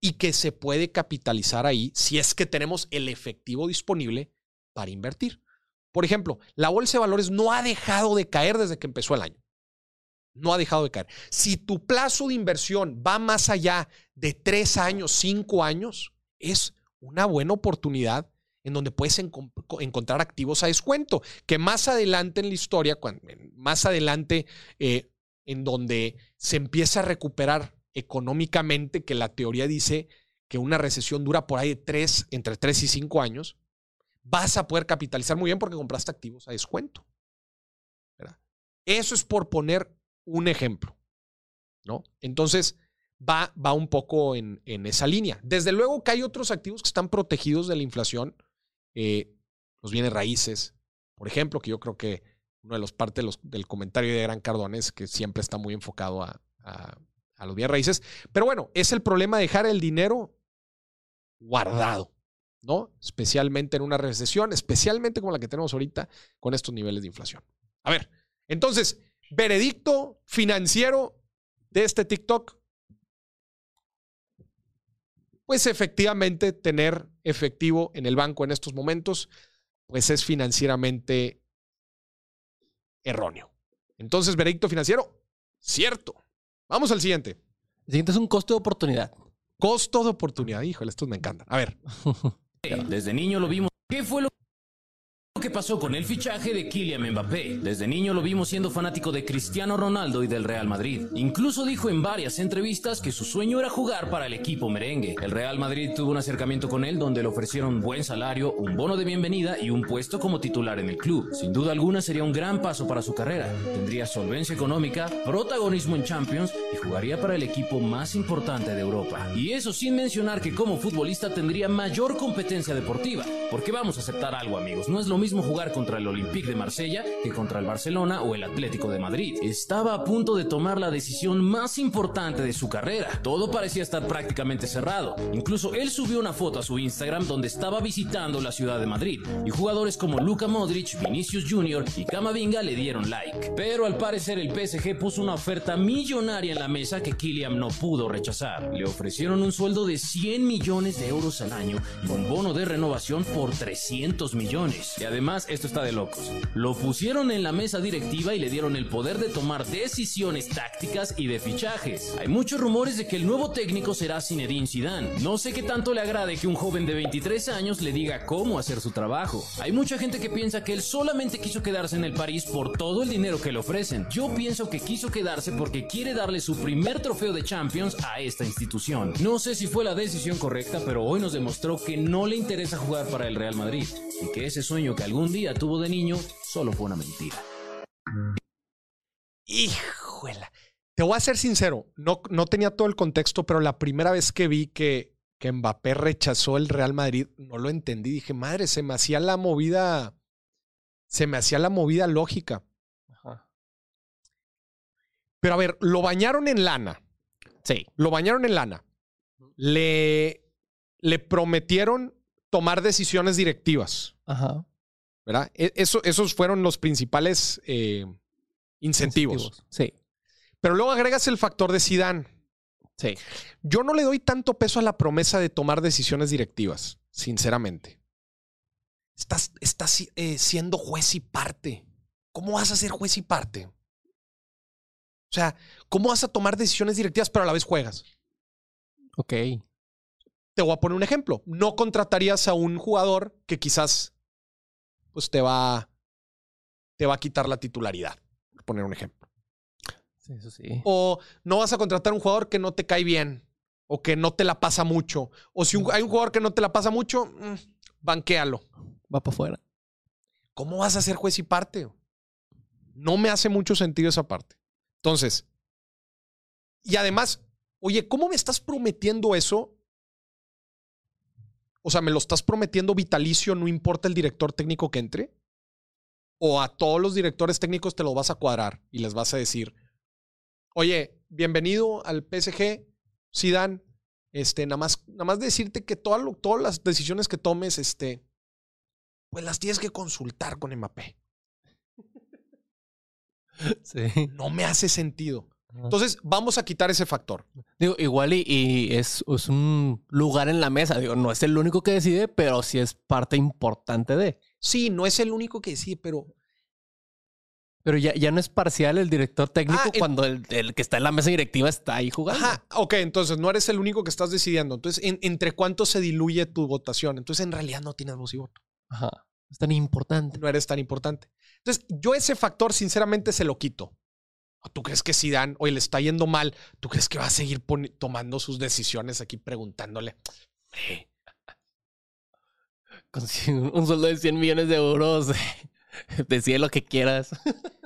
y que se puede capitalizar ahí si es que tenemos el efectivo disponible para invertir. Por ejemplo, la bolsa de valores no ha dejado de caer desde que empezó el año. No ha dejado de caer. Si tu plazo de inversión va más allá de tres años, cinco años, es una buena oportunidad en donde puedes enco encontrar activos a descuento, que más adelante en la historia, cuando, más adelante eh, en donde se empieza a recuperar económicamente, que la teoría dice que una recesión dura por ahí de tres, entre 3 y 5 años, vas a poder capitalizar muy bien porque compraste activos a descuento. Eso es por poner un ejemplo. ¿no? Entonces, va, va un poco en, en, esa línea. Desde luego que hay otros activos que están protegidos de la inflación, eh, los bienes raíces, por ejemplo, que yo creo que uno de los partes de los, del comentario de Gran Cardón es que siempre está muy enfocado a, a, a, los bienes raíces. Pero bueno, es el problema dejar el dinero guardado, ¿no? Especialmente en una recesión, especialmente como la que tenemos ahorita con estos niveles de inflación. A ver, entonces, veredicto financiero de este TikTok. Pues efectivamente tener efectivo en el banco en estos momentos, pues es financieramente erróneo. Entonces, veredicto financiero, cierto. Vamos al siguiente. El siguiente es un costo de oportunidad. Costo de oportunidad. Híjole, estos me encantan. A ver. *laughs* Desde niño lo vimos. ¿Qué fue lo ¿Qué pasó con el fichaje de Kylian Mbappé? Desde niño lo vimos siendo fanático de Cristiano Ronaldo y del Real Madrid. Incluso dijo en varias entrevistas que su sueño era jugar para el equipo merengue. El Real Madrid tuvo un acercamiento con él donde le ofrecieron buen salario, un bono de bienvenida y un puesto como titular en el club. Sin duda alguna sería un gran paso para su carrera. Tendría solvencia económica, protagonismo en Champions y jugaría para el equipo más importante de Europa. Y eso sin mencionar que como futbolista tendría mayor competencia deportiva. Porque vamos a aceptar algo amigos, no es lo mismo jugar contra el Olympique de Marsella que contra el Barcelona o el Atlético de Madrid. Estaba a punto de tomar la decisión más importante de su carrera. Todo parecía estar prácticamente cerrado. Incluso él subió una foto a su Instagram donde estaba visitando la ciudad de Madrid y jugadores como Luka Modric, Vinicius Jr. y Camavinga le dieron like. Pero al parecer el PSG puso una oferta millonaria en la mesa que Kylian no pudo rechazar. Le ofrecieron un sueldo de 100 millones de euros al año y un bono de renovación por 300 millones. Además, esto está de locos. Lo pusieron en la mesa directiva y le dieron el poder de tomar decisiones tácticas y de fichajes. Hay muchos rumores de que el nuevo técnico será Zinedine Zidane. No sé qué tanto le agrade que un joven de 23 años le diga cómo hacer su trabajo. Hay mucha gente que piensa que él solamente quiso quedarse en el París por todo el dinero que le ofrecen. Yo pienso que quiso quedarse porque quiere darle su primer trofeo de Champions a esta institución. No sé si fue la decisión correcta, pero hoy nos demostró que no le interesa jugar para el Real Madrid y que ese sueño que algún día tuvo de niño solo fue una mentira. Híjole. Te voy a ser sincero, no, no tenía todo el contexto, pero la primera vez que vi que, que Mbappé rechazó el Real Madrid, no lo entendí. Dije, madre, se me hacía la movida, se me hacía la movida lógica. Pero a ver, lo bañaron en lana. Sí. Lo bañaron en lana. Le, le prometieron tomar decisiones directivas. Ajá. ¿Verdad? E- Eso, esos fueron los principales eh, incentivos. Sí. Pero luego agregas el factor de Sidán. Sí. Yo no le doy tanto peso a la promesa de tomar decisiones directivas, sinceramente. Estás, estás eh, siendo juez y parte. ¿Cómo vas a ser juez y parte? O sea, ¿cómo vas a tomar decisiones directivas pero a la vez juegas? Ok. Te voy a poner un ejemplo. No contratarías a un jugador que quizás pues te va, te va a quitar la titularidad. Por poner un ejemplo. Sí, eso sí. O no vas a contratar a un jugador que no te cae bien. O que no te la pasa mucho. O si un- hay un jugador que no te la pasa mucho, mm, banquéalo. Va para afuera. ¿Cómo vas a ser juez y parte? No me hace mucho sentido esa parte. Entonces, y además, oye, ¿cómo me estás prometiendo eso? O sea, ¿me lo estás prometiendo vitalicio, no importa el director técnico que entre? ¿O a todos los directores técnicos te lo vas a cuadrar y les vas a decir, oye, bienvenido al PSG, Zidane, este, nada más, nada más decirte que toda lo- todas las decisiones que tomes, este, pues las tienes que consultar con Mbappé. *laughs* Sí. No me hace sentido. Entonces, vamos a quitar ese factor. Digo, igual y, y es, es un lugar en la mesa. Digo, no es el único que decide, pero sí es parte importante de. Sí, no es el único que sí, pero Pero ya, ya no es parcial el director técnico Ah, cuando el, el que está en la mesa directiva está ahí jugando. Ajá, ok, entonces no eres el único que estás decidiendo. Entonces, ¿en- ¿entre cuánto se diluye tu votación? Entonces, en realidad no tienes voz y voto. Ajá. Es tan importante. No eres tan importante. Entonces, yo ese factor, sinceramente, se lo quito. ¿O ¿Tú crees que Zidane, oye, le está yendo mal? ¿Tú crees que va a seguir tomando sus decisiones aquí preguntándole? "Hombre, *laughs* Con un sueldo de 100 millones de euros. *laughs* Decide lo que quieras. *laughs*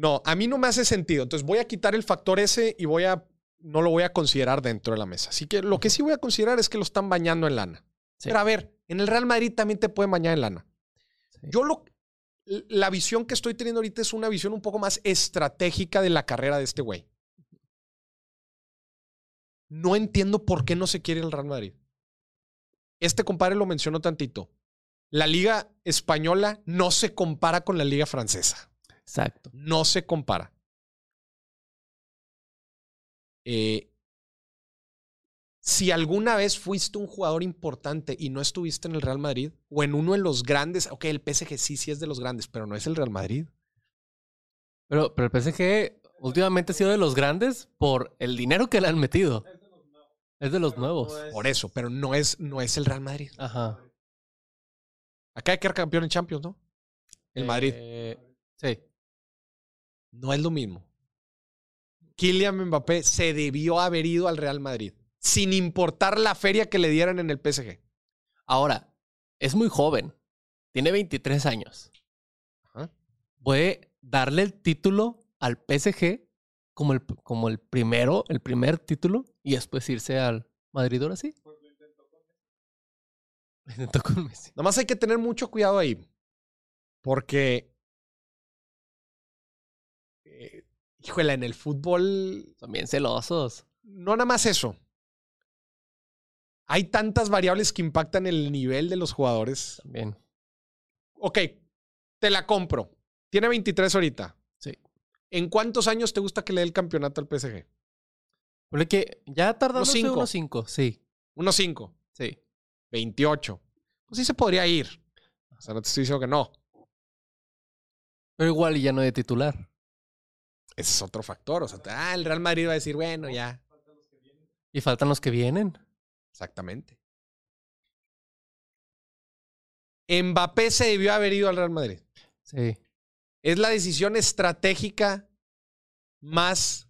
No, a mí no me hace sentido. Entonces voy a quitar el factor ese y voy a, no lo voy a considerar dentro de la mesa. Así que lo que sí voy a considerar es que lo están bañando en lana. Sí. Pero a ver, en el Real Madrid también te pueden bañar en lana. Yo lo, la visión que estoy teniendo ahorita es una visión un poco más estratégica de la carrera de este güey. No entiendo por qué no se quiere el Real Madrid. Este compadre lo mencionó tantito. La liga española no se compara con la liga francesa. Exacto. No se compara. Eh, si alguna vez fuiste un jugador importante y no estuviste en el Real Madrid o en uno de los grandes, ok, el PSG sí, sí es de los grandes, pero no es el Real Madrid. Pero, pero el PSG últimamente ha sido de los grandes por el dinero que le han metido. Es de los nuevos. Por eso, pero no es, no es el Real Madrid. Ajá. Acá hay que ser campeón en Champions, ¿no? El Madrid. Eh, sí. No es lo mismo. Kylian Mbappé se debió haber ido al Real Madrid, sin importar la feria que le dieran en el PSG. Ahora, es muy joven. Tiene 23 años. Ajá. Puede darle el título al PSG como el, como el primero, el primer título, y después irse al Madrid ahora sí. Lo intentó con Messi. Nada más hay que tener mucho cuidado ahí. Porque. eh, híjole, en el fútbol. Son bien celosos. No nada más eso. Hay tantas variables que impactan el nivel de los jugadores. También. Ok, te la compro. Tiene 23 ahorita. Sí. ¿En cuántos años te gusta que le dé el campeonato al PSG? Ponle que ya tardándose cinco. unos cinco. Sí, Unos 5, sí. 28. Pues sí se podría ir. O sea, no te estoy diciendo que no. Pero igual y ya no de titular. Ese es otro factor. O sea, ah, el Real Madrid va a decir, bueno, ya. Y faltan los que vienen. Exactamente. Mbappé se debió haber ido al Real Madrid. Sí. Es la decisión estratégica más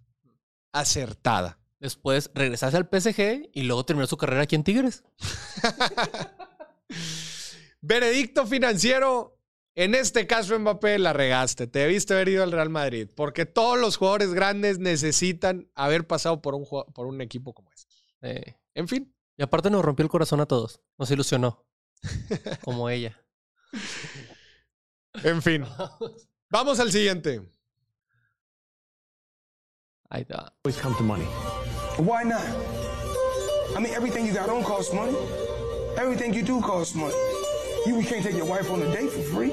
acertada. Después regresarse al PSG y luego terminar su carrera aquí en Tigres. *laughs* Veredicto financiero. En este caso, Mbappé, la regaste. Te debiste haber ido al Real Madrid. Porque todos los jugadores grandes necesitan haber pasado por un, por un equipo como este. Eh, En fin. Y aparte nos rompió el corazón a todos. Nos ilusionó. *laughs* Como ella. En fin. *laughs* Vamos al siguiente. Ahí está. always come to money. Why not? I mean, everything you got on costs money. Everything you do costs money. You can't take your wife on a date for free.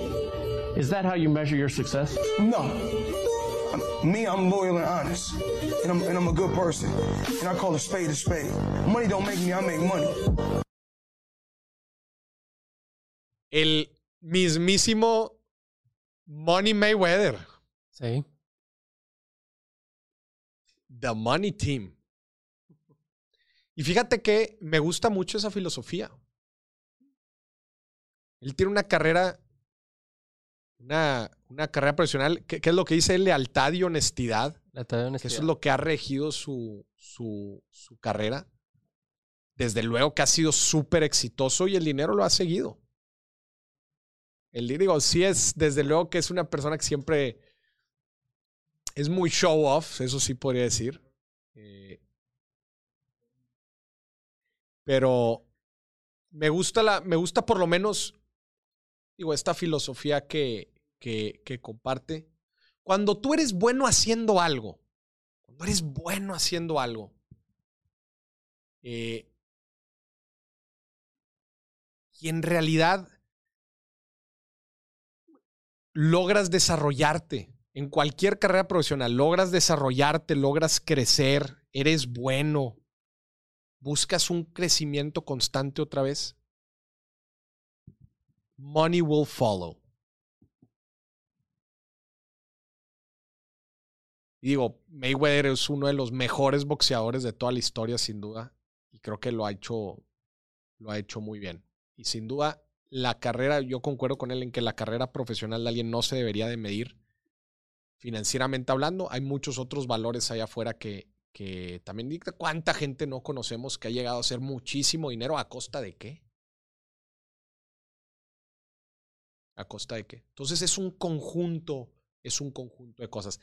Is that how you measure your success? No. Me, I'm loyal and honest, and I'm, and I'm a good person, and I call a spade a spade. Money don't make me, I make money. El mismísimo Money Mayweather. Sí. The Money Team. Y fíjate que me gusta mucho esa filosofía. Él tiene una carrera, una, una carrera profesional, que, que es lo que dice lealtad y honestidad, de que honestidad. eso es lo que ha regido su, su, su carrera. Desde luego que ha sido súper exitoso y el dinero lo ha seguido. El digo, sí es, desde luego que es una persona que siempre es muy show off, eso sí podría decir. Eh, pero me gusta la, me gusta por lo menos, digo, esta filosofía que, que, comparte. Cuando tú eres bueno haciendo algo, cuando eres bueno haciendo algo, eh, y en realidad logras desarrollarte en cualquier carrera profesional, logras desarrollarte, logras crecer, eres bueno, buscas un crecimiento constante otra vez, money will follow. Y digo, Mayweather es uno de los mejores boxeadores de toda la historia, sin duda, y creo que lo ha hecho, lo ha hecho muy bien. Y sin duda, la carrera, yo concuerdo con él en que la carrera profesional de alguien no se debería de medir financieramente hablando. Hay muchos otros valores allá afuera que, que también dicta cuánta gente no conocemos que ha llegado a hacer muchísimo dinero a costa de qué. ¿A costa de qué? Entonces es un conjunto, es un conjunto de cosas.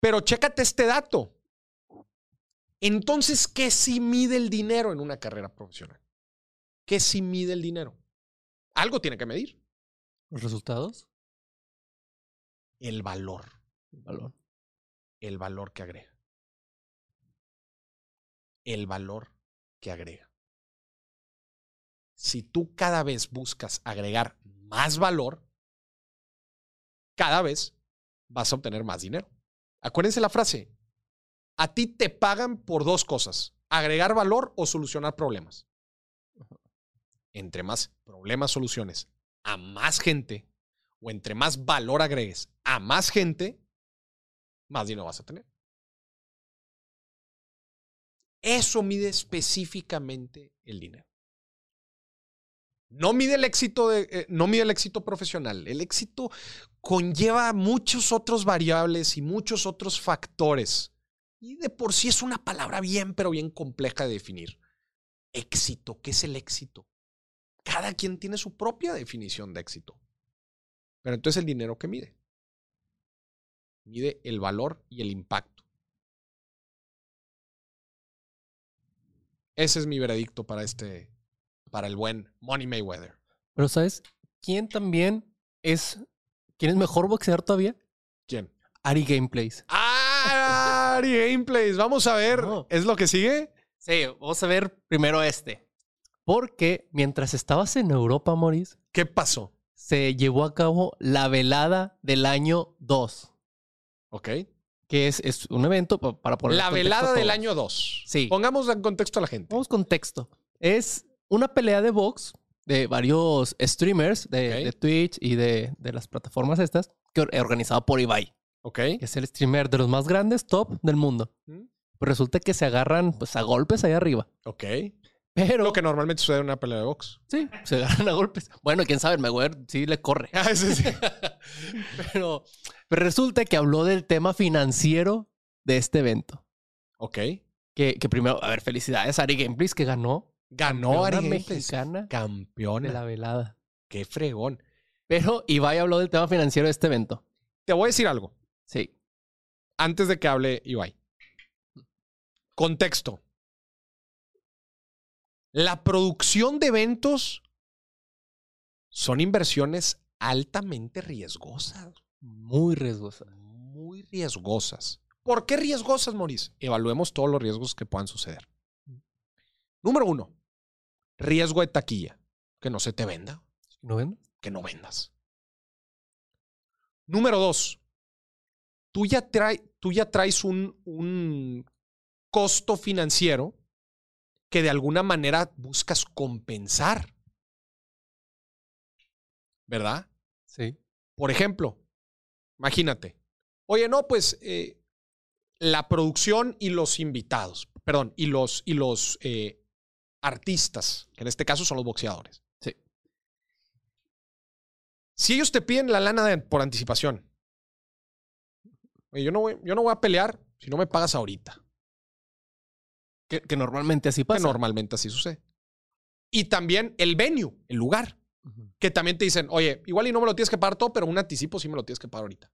Pero chécate este dato. Entonces, ¿qué si mide el dinero en una carrera profesional? ¿Qué si mide el dinero? Algo tiene que medir. ¿Los resultados? El valor. El valor. El valor que agrega. El valor que agrega. si tú cada vez buscas agregar más valor, cada vez vas a obtener más dinero. Acuérdense la frase, a ti te pagan por dos cosas, agregar valor o solucionar problemas. Entre más problemas soluciones a más gente o entre más valor agregues a más gente, más dinero vas a tener. Eso mide específicamente el dinero. No mide el éxito de, eh, no mide el éxito profesional. El éxito conlleva muchos otros variables y muchos otros factores. Y de por sí es una palabra bien, pero bien compleja de definir. Éxito, ¿qué es el éxito? Cada quien tiene su propia definición de éxito. Pero entonces el dinero que mide. Mide el valor y el impacto. Ese es mi veredicto para este, para el buen Money Mayweather. Pero ¿sabes quién también es, quién es mejor boxeador todavía? ¿Quién? Ari Gameplays. ¡Ah! Ari Gameplays. Vamos a ver. No. ¿Es lo que sigue? Sí, vamos a ver primero este. Porque mientras estabas en Europa, Maurice, ¿Qué pasó? se llevó a cabo la velada del año 2, Ok. que es, es un evento pa- para poner La contexto velada del año 2. Sí. Pongamos en contexto a la gente. Vamos con texto. Es una pelea de box de varios streamers de, Twitch y de, de las plataformas estas, que or- organizado por Ibai, Ok. que es el streamer de los más grandes, top del mundo. Mm. Pues resulta que se agarran pues, a golpes ahí arriba. Ok. Pero Lo que normalmente sucede en una pelea de box. sí, se agarran a golpes. Bueno, quién sabe, Mayweather sí le corre. Ah, ese sí. *laughs* pero, pero resulta que habló del tema financiero de este evento. Ok. Que, que primero, a ver, felicidades a Ari Gameplays que ganó Ganó Gameplays. mexicana Campeona. de la velada. Qué fregón. Pero Ibai habló del tema financiero de este evento. Te voy a decir algo. Sí. Antes de que hable Ibai. Contexto. La producción de eventos son inversiones altamente riesgosas. Muy riesgosa. Muy riesgosas. ¿Por qué riesgosas, Maurice? Evaluemos todos los riesgos que puedan suceder. Número uno, riesgo de taquilla. Que no se te venda, que no vendas. Número dos, tú ya, trae- tú ya traes un, un costo financiero que de alguna manera buscas compensar. ¿Verdad? Sí. Por ejemplo, imagínate, oye, no, pues eh, la producción y los invitados, perdón, y los, y los eh, artistas, que en este caso son los boxeadores. Sí. Si ellos te piden la lana de- por anticipación, oye, yo no, voy, yo no voy a pelear si no me pagas ahorita, Que, que normalmente así que pasa. normalmente así sucede. Y también el venue, el lugar. Que también te dicen, oye, igual y no me lo tienes que pagar todo, pero un anticipo sí me lo tienes que pagar ahorita.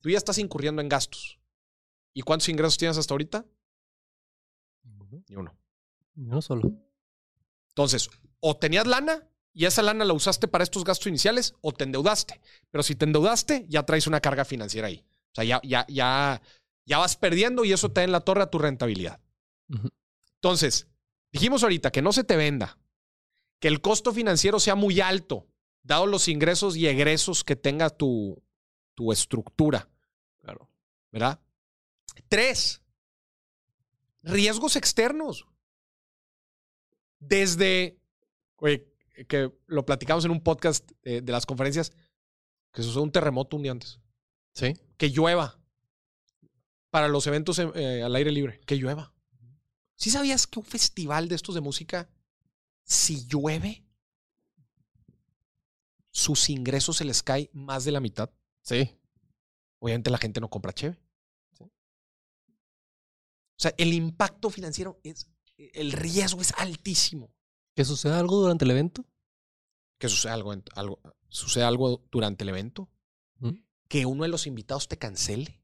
Tú ya estás incurriendo en gastos. ¿Y cuántos ingresos tienes hasta ahorita? Ni uno. No solo. Entonces, o tenías lana y esa lana la usaste para estos gastos iniciales, o te endeudaste. Pero si te endeudaste, ya traes una carga financiera ahí. O sea, ya, ya, ya, ya vas perdiendo y eso te da en la torre a tu rentabilidad. Entonces, dijimos ahorita que no se te venda, que el costo financiero sea muy alto, dado los ingresos y egresos que tenga tu, tu estructura. Claro. ¿Verdad? Tres, riesgos externos. Desde, oye, que lo platicamos en un podcast de, de las conferencias, que sucede un terremoto un día antes. Sí. Que llueva. Para los eventos eh, al aire libre, que llueva. ¿Sí sabías que un festival de estos de música, si llueve, sus ingresos se les cae más de la mitad? Sí. Obviamente la gente no compra cheve. O sea, el impacto financiero es, el riesgo es altísimo. ¿Que suceda algo durante el evento? Que suceda algo, algo, suceda algo durante el evento. Que uno de los invitados te cancele.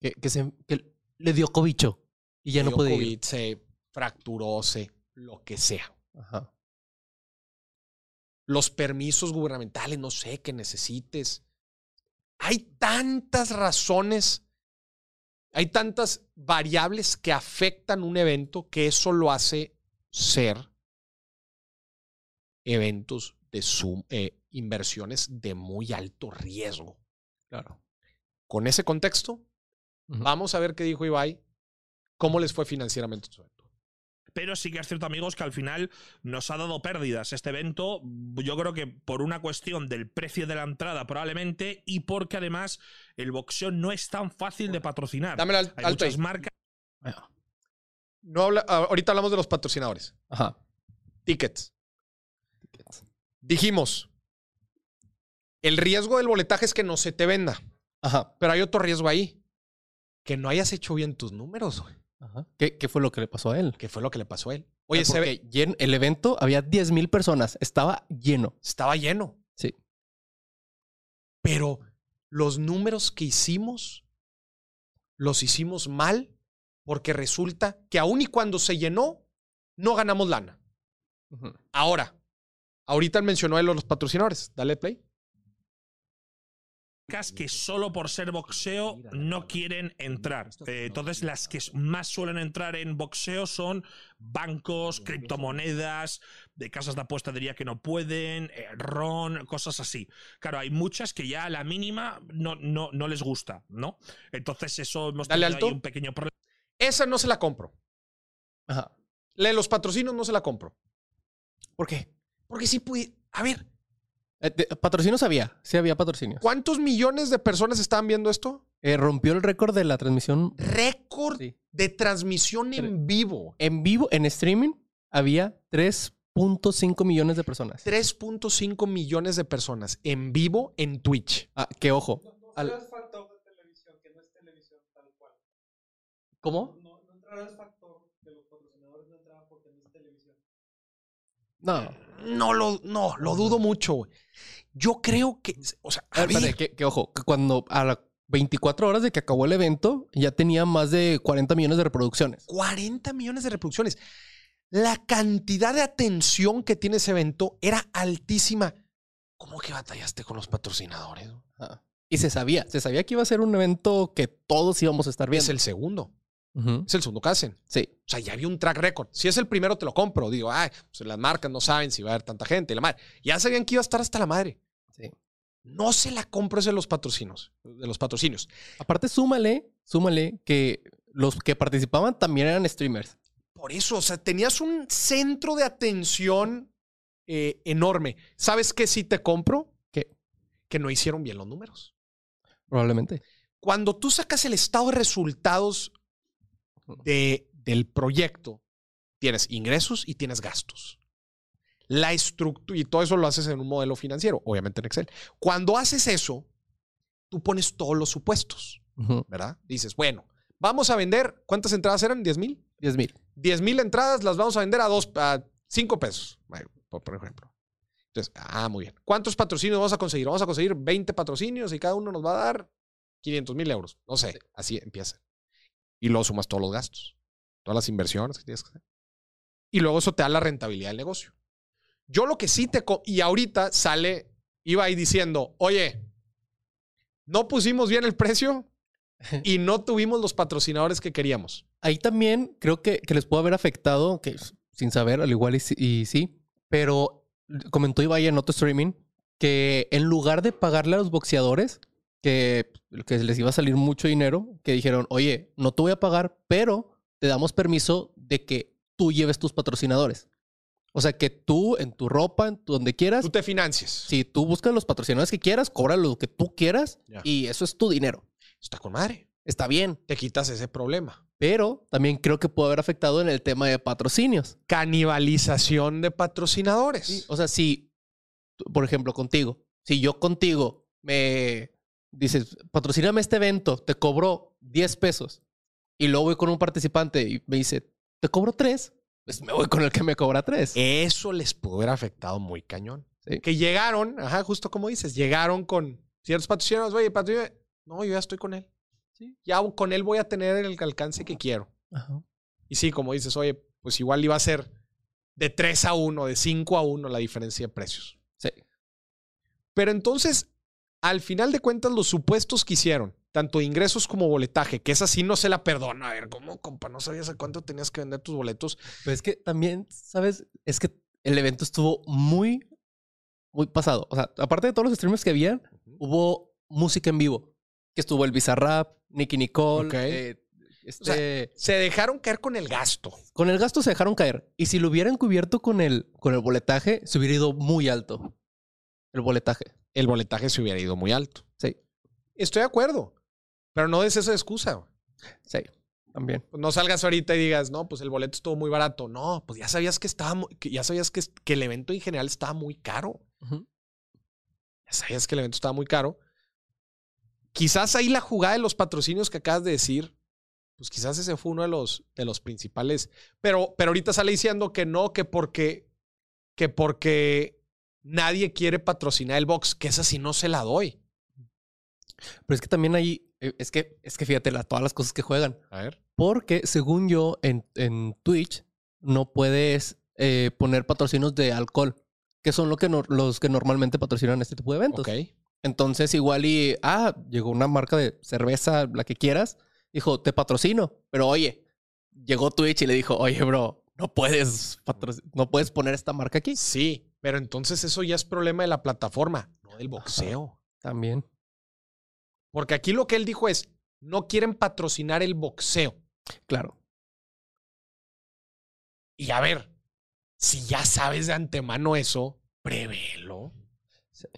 Que, que se, que le dio cobicho y ya no ir. COVID, se fracturó, se lo que sea. Ajá. Los permisos gubernamentales, no sé, que necesites. Hay tantas razones, hay tantas variables que afectan un evento que eso lo hace ser eventos de sum- eh, inversiones de muy alto riesgo. Claro. Con ese contexto, vamos a ver qué dijo Ibai, cómo les fue financieramente su evento. Pero sí que es cierto, amigos, que al final nos ha dado pérdidas este evento. Yo creo que por una cuestión del precio de la entrada, probablemente, y porque además el boxeo no es tan fácil de patrocinar. Dame al, Hay muchas marcas. No habla- ah, ahorita hablamos de los patrocinadores. Ajá. Tickets. Dijimos, el riesgo del boletaje es que no se te venda, Ajá. pero hay otro riesgo ahí, que no hayas hecho bien tus números, güey. Ajá. ¿Qué, qué fue lo que le pasó a él? que fue lo que le pasó a él. Oye, se ve, llen- el evento había 10 mil personas. Estaba lleno. estaba lleno, Sí. pero los números que hicimos, los hicimos mal, porque resulta que aun y cuando se llenó, no ganamos lana. Ahora, ahorita mencionó a él los patrocinadores. Dale play. Que solo por ser boxeo no quieren entrar. Eh, entonces, las que más suelen entrar en boxeo son bancos, criptomonedas, de casas de apuesta diría que no pueden, eh, ron, cosas así. Claro, hay muchas que ya a la mínima no, no, no les gusta, ¿no? Entonces, eso hemos Dale tenido ahí alto. un pequeño problema. Esa no se la compro. Ajá. La de los patrocinios no se la compro. ¿Por qué? Porque sí pude. A ver, Eh, de- patrocinios había. Sí había patrocinios. ¿cuántos millones de personas estaban viendo esto? Eh, rompió el récord de la transmisión Récord Sí. de transmisión en vivo. en vivo, en streaming. Había 3.5 millones de personas. 3.5 millones de personas en vivo en Twitch. Ah, que ojo. al- ¿Cómo? No. No lo, no, lo dudo mucho. güey. Yo creo que, o sea, a espérate, que, que ojo, que cuando a las 24 horas de que acabó el evento, ya tenía más de 40 millones de reproducciones. 40 millones de reproducciones. La cantidad de atención que tiene ese evento era altísima. ¿Cómo que batallaste con los patrocinadores? Y se sabía, se sabía que iba a ser un evento que todos íbamos a estar viendo. Es el segundo. Es el segundo que hacen. Sí. O sea, ya había un track record. Si es el primero, te lo compro. Digo, ay, pues las marcas no saben si va a haber tanta gente. y La madre. Ya sabían que iba a estar hasta la madre. Sí. No se la compro ese de los patrocinos. De los patrocinios. Aparte, súmale, súmale que los que participaban también eran streamers. Por eso, o sea, tenías un centro de atención eh, enorme. ¿Sabes qué sí te compro? ¿Qué? Que no hicieron bien los números. Probablemente. Cuando tú sacas el estado de resultados de, del proyecto, tienes ingresos y tienes gastos. La estructura, y todo eso lo haces en un modelo financiero, obviamente en Excel. Cuando haces eso, tú pones todos los supuestos, Ujú. ¿verdad? Dices, bueno, vamos a vender, ¿cuántas entradas eran? ¿10 mil? 10 mil. 10 mil entradas las vamos a vender a, dos, a 5 pesos, por, por ejemplo. Entonces, ah, muy bien. ¿Cuántos patrocinios vamos a conseguir? Vamos a conseguir 20 patrocinios y cada uno nos va a dar 500 mil euros. No sé, así empieza. Y luego sumas todos los gastos, todas las inversiones que tienes que hacer. Y luego eso te da la rentabilidad del negocio. Yo lo que sí te... Y ahorita sale, iba ahí diciendo, oye, no pusimos bien el precio *laughs* y no tuvimos los patrocinadores que queríamos. Ahí también creo que, que les puede haber afectado, que sin saber, al igual y sí, pero comentó Ibai en otro streaming que en lugar de pagarle a los boxeadores, que, que les iba a salir mucho dinero, que dijeron, oye, no te voy a pagar, pero te damos permiso de que tú lleves tus patrocinadores. O sea, que tú en tu ropa, en tu- donde quieras, Tú te financias. si tú buscas los patrocinadores que quieras, cobra lo que tú quieras y eso es tu dinero. Está con madre. Está bien. Te quitas ese problema. Pero también creo que puede haber afectado en el tema de patrocinios. Canibalización de patrocinadores. Sí, O sea, si, por ejemplo, contigo, si yo contigo me dices, patrocíname este evento, te cobro 10 pesos y luego voy con un participante y me dice, te cobro 3, pues me voy con el que me cobra 3. Eso les pudo haber afectado muy cañón. Sí. Que llegaron, ajá, justo como dices, llegaron con ciertos patrocinadores. Oye, patrocinador, no, yo ya estoy con él. Sí. Ya con él voy a tener el alcance que quiero. Ajá. Y sí, como dices, oye, pues igual iba a ser de 3 a 1, de 5 a 1 la diferencia de precios. Sí. Pero entonces, al final de cuentas, los supuestos que hicieron, tanto ingresos como boletaje, que esa sí no se la perdona. A ver, ¿cómo, compa? ¿No sabías a cuánto tenías que vender tus boletos? Pero es que también, ¿sabes? Es que el evento estuvo muy, muy pasado. O sea, aparte de todos los streamers que había, hubo música en vivo. Que estuvo el Bizarrap, Nicky Nicole. Ok. eh, este, Se dejaron caer con el gasto. con el gasto se dejaron caer. Y si lo hubieran cubierto con el, con el boletaje, se hubiera ido muy alto. El boletaje. El boletaje se hubiera ido muy alto. Sí, Estoy de acuerdo. Pero no des esa excusa. sí, también. Pues no salgas ahorita y digas, no, pues el boleto estuvo muy barato. No, pues ya sabías que estaba, mu- que ya sabías que, que el evento en general estaba muy caro. Ya sabías que el evento estaba muy caro. Quizás ahí la jugada de los patrocinios que acabas de decir, pues quizás ese fue uno de los, de los principales. Pero, pero ahorita sale diciendo que no, que porque, que porque nadie quiere patrocinar el box, que esa sí no se la doy. Pero es que también ahí, eh, es que, es que fíjate la, todas las cosas que juegan. A ver. Porque según yo, en, en Twitch no puedes eh, poner patrocinios de alcohol, que son lo que no- los que normalmente patrocinan este tipo de eventos. Entonces, igual y, ah, llegó una marca de cerveza, la que quieras, dijo, te patrocino. Pero oye, llegó Twitch y le dijo, oye, bro, no puedes, no puedes poner esta marca aquí. Sí, pero entonces eso ya es problema de la plataforma, no del boxeo. También. Porque aquí lo que él dijo es, no quieren patrocinar el boxeo. Claro. Y a ver, si ya sabes de antemano eso, prevelo. Sí.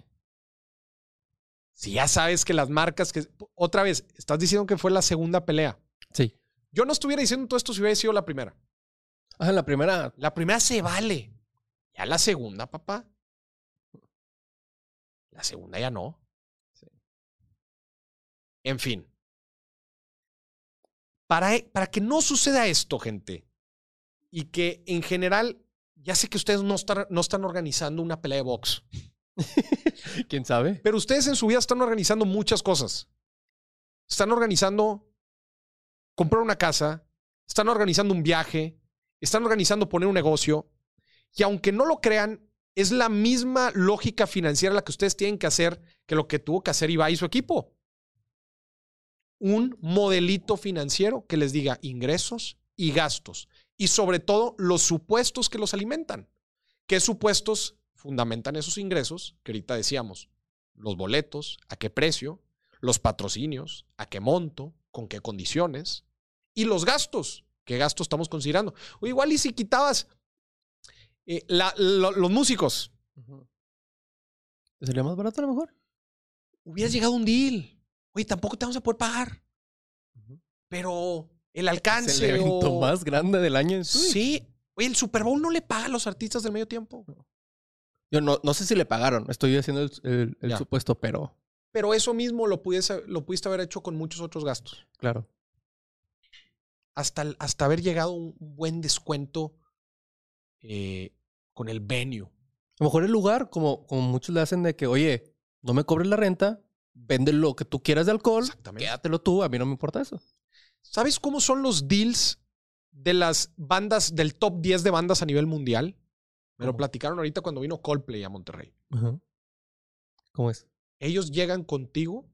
Si ya sabes que las marcas que... Otra vez, estás diciendo que fue la segunda pelea. Sí. Yo no estuviera diciendo todo esto si hubiera sido la primera. Ah, la primera. La primera se vale. Ya la segunda, papá. La segunda ya no. En fin. Para, e, para que no suceda esto, gente, y que en general, ya sé que ustedes no están, no están organizando una pelea de box, *laughs* ¿Quién sabe? pero ustedes en su vida están organizando muchas cosas. Están organizando comprar una casa, están organizando un viaje, están organizando poner un negocio. Y aunque no lo crean, es la misma lógica financiera la que ustedes tienen que hacer que lo que tuvo que hacer Ibai y su equipo. Un modelito financiero que les diga ingresos y gastos. Y sobre todo los supuestos que los alimentan. ¿Qué supuestos fundamentan esos ingresos? Que ahorita decíamos, los boletos, a qué precio, los patrocinios, a qué monto, con qué condiciones, y los gastos, qué gastos estamos considerando. O igual y si quitabas eh, la- lo- los músicos, ¿Te sería más barato a lo mejor? hubieras llegado a un deal. Oye, tampoco te vamos a poder pagar. Pero el Es alcance. el evento o- más grande del año en. Sí. Oye, el Super Bowl no le paga a los artistas del medio tiempo. Yo no, no sé si le pagaron. Estoy haciendo el, el- el Ya. supuesto, pero Pero eso mismo lo, pudiese, lo pudiste haber hecho con muchos otros gastos. claro. Hasta, hasta haber llegado un buen descuento eh, con el venue. A lo mejor el lugar, como, como muchos le hacen de que, oye, no me cobres la renta, vende lo que tú quieras de alcohol, quédatelo tú, a mí no me importa eso. ¿Sabes cómo son los deals de las bandas del top 10 de bandas a nivel mundial? Me lo platicaron ahorita cuando vino Coldplay a Monterrey. ¿Cómo es? Ellos llegan contigo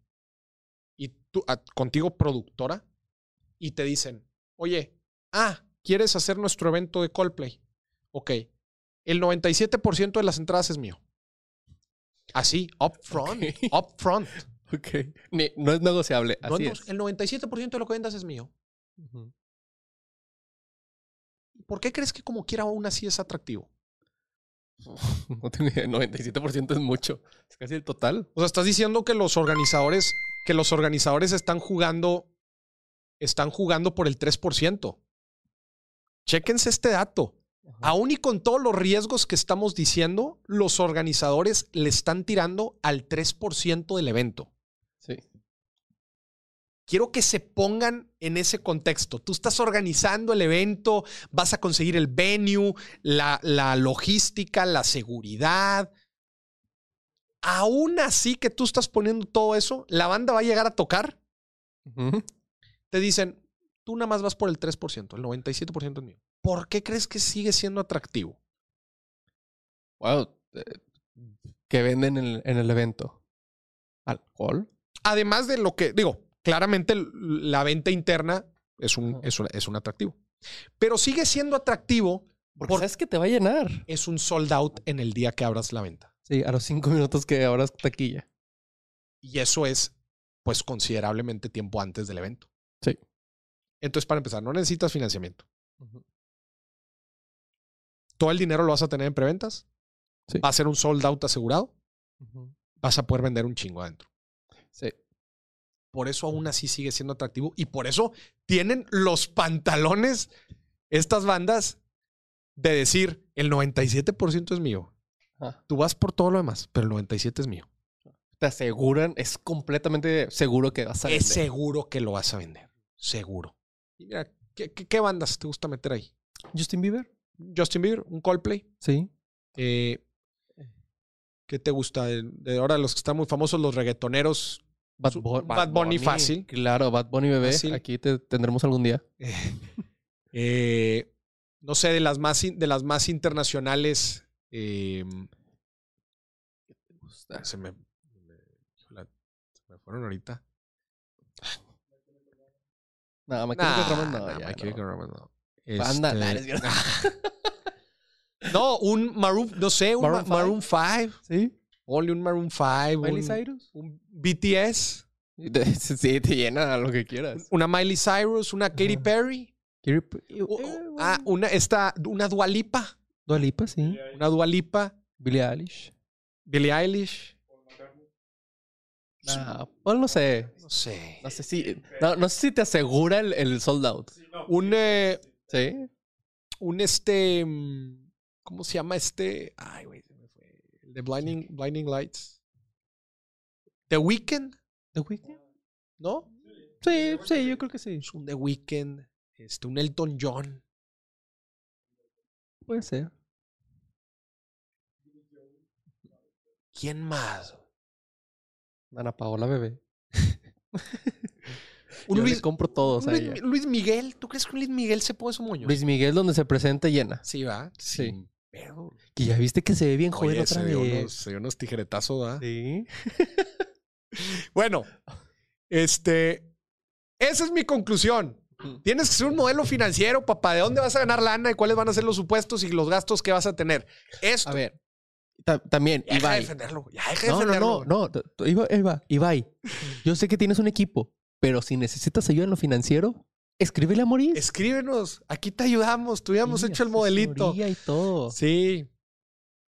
y tú, a- contigo productora y te dicen, oye, ah, ¿quieres hacer nuestro evento de Coldplay? Ok, el 97% de las entradas es mío. Así, up front, *laughs* up front. Ok. Ni- no es negociable, No, así no, es. El 97% de lo que vendas es mío. ¿Por qué crees que como quiera aún así es atractivo? *laughs* No tengo idea, 97% es mucho. Es casi el total. O sea, estás diciendo que los organizadores, que los organizadores están jugando, están jugando por el 3%. Chéquense este dato. Aún y con todos los riesgos que estamos diciendo, los organizadores le están tirando al 3% del evento. Sí. Quiero que se pongan en ese contexto. Tú estás organizando el evento, vas a conseguir el venue, la, la logística, la seguridad. Aún así que tú estás poniendo todo eso, la banda va a llegar a tocar. Te dicen, tú nada más vas por el 3%, el 97% es mío. ¿Por qué crees que sigue siendo atractivo? Wow. eh, ¿Qué venden en el, en el evento? ¿Alcohol? Además de lo que, digo, claramente la venta interna es un, es un, es un atractivo. Pero sigue siendo atractivo Porque Por- sabes que te va a llenar. Es un sold out en el día que abras la venta. Sí, a los cinco minutos que abras taquilla. Y eso es, pues, considerablemente tiempo antes del evento. Sí. Entonces, para empezar, no necesitas financiamiento. Todo el dinero lo vas a tener en preventas. Sí. Va a ser un sold out asegurado. Vas a poder vender un chingo adentro. Sí. Por eso aún así sigue siendo atractivo. Y por eso tienen los pantalones estas bandas de decir el 97% es mío. Ajá. Tú vas por todo lo demás, pero el 97% es mío. Te aseguran, es completamente seguro que vas a Es vender. seguro que lo vas a vender. Seguro. Y mira, ¿qué, qué, qué bandas te gusta meter ahí? Justin Bieber. Justin Bieber, un Coldplay. Sí. Eh, ¿Qué te gusta? De, de ahora los que están muy famosos, los reggaetoneros. Bad, Bunny fácil. Claro, Bad Bunny bebé. Fácil. Aquí te tendremos algún día. *laughs* Eh, no sé, de las más, de las más internacionales. eh, se, me, me- híjole, se me fueron ahorita. No, me quedo Nah, no, no. No. Banda, Este- nah, *laughs* no, un Maroon, no sé, un Maroon Maroon, five. Maroon 5. ¿Sí? Only un Maroon 5. Miley un, Cyrus. un BTS. *laughs* Sí, te llena lo que quieras. Una Miley Cyrus, una Katy Perry. Ah, una, esta, una Dualipa. Dua Lipa, sí. Una Dualipa. Billie Eilish. Billie Eilish. Ah, pues no sé. No sé. No sé si, no, no sé si te asegura el, el sold out. Un, eh, Sí. un este. mm, ¿Cómo se llama este? Ay, güey, se me fue. El de Blinding, Blinding Lights. The Weeknd, ¿The Weeknd? ¿no? Sí, sí, yo creo que sí. Es un The Weeknd. Este, un Elton John. Puede ser. ¿Quién más? Ana Paola bebé. *laughs* Un Yo Luis, le compro todos a Luis, ella. Luis Miguel. ¿Tú crees que Luis Miguel se pone su moño? Luis Miguel donde se presenta llena. Sí, va. Sí. Que ya viste que se ve bien joven Oye, otra se dio, vez. unos, se dio unos tijeretazos, ¿verdad? Sí. *laughs* Bueno, este. Esa es mi conclusión. Tienes que ser un modelo financiero, papá. ¿De dónde vas a ganar lana y cuáles van a ser los supuestos y los gastos que vas a tener? Esto. A ver. ta- también, ya deja de Ibai. defenderlo. Ya deja de No, no, defenderlo. no, no. Iba- Ibai, *laughs* yo sé que tienes un equipo, pero si necesitas ayuda en lo financiero, escríbele a Moris. Escríbenos. Aquí te ayudamos. Tú ya hemos Sí, hecho el modelito. y todo. Sí.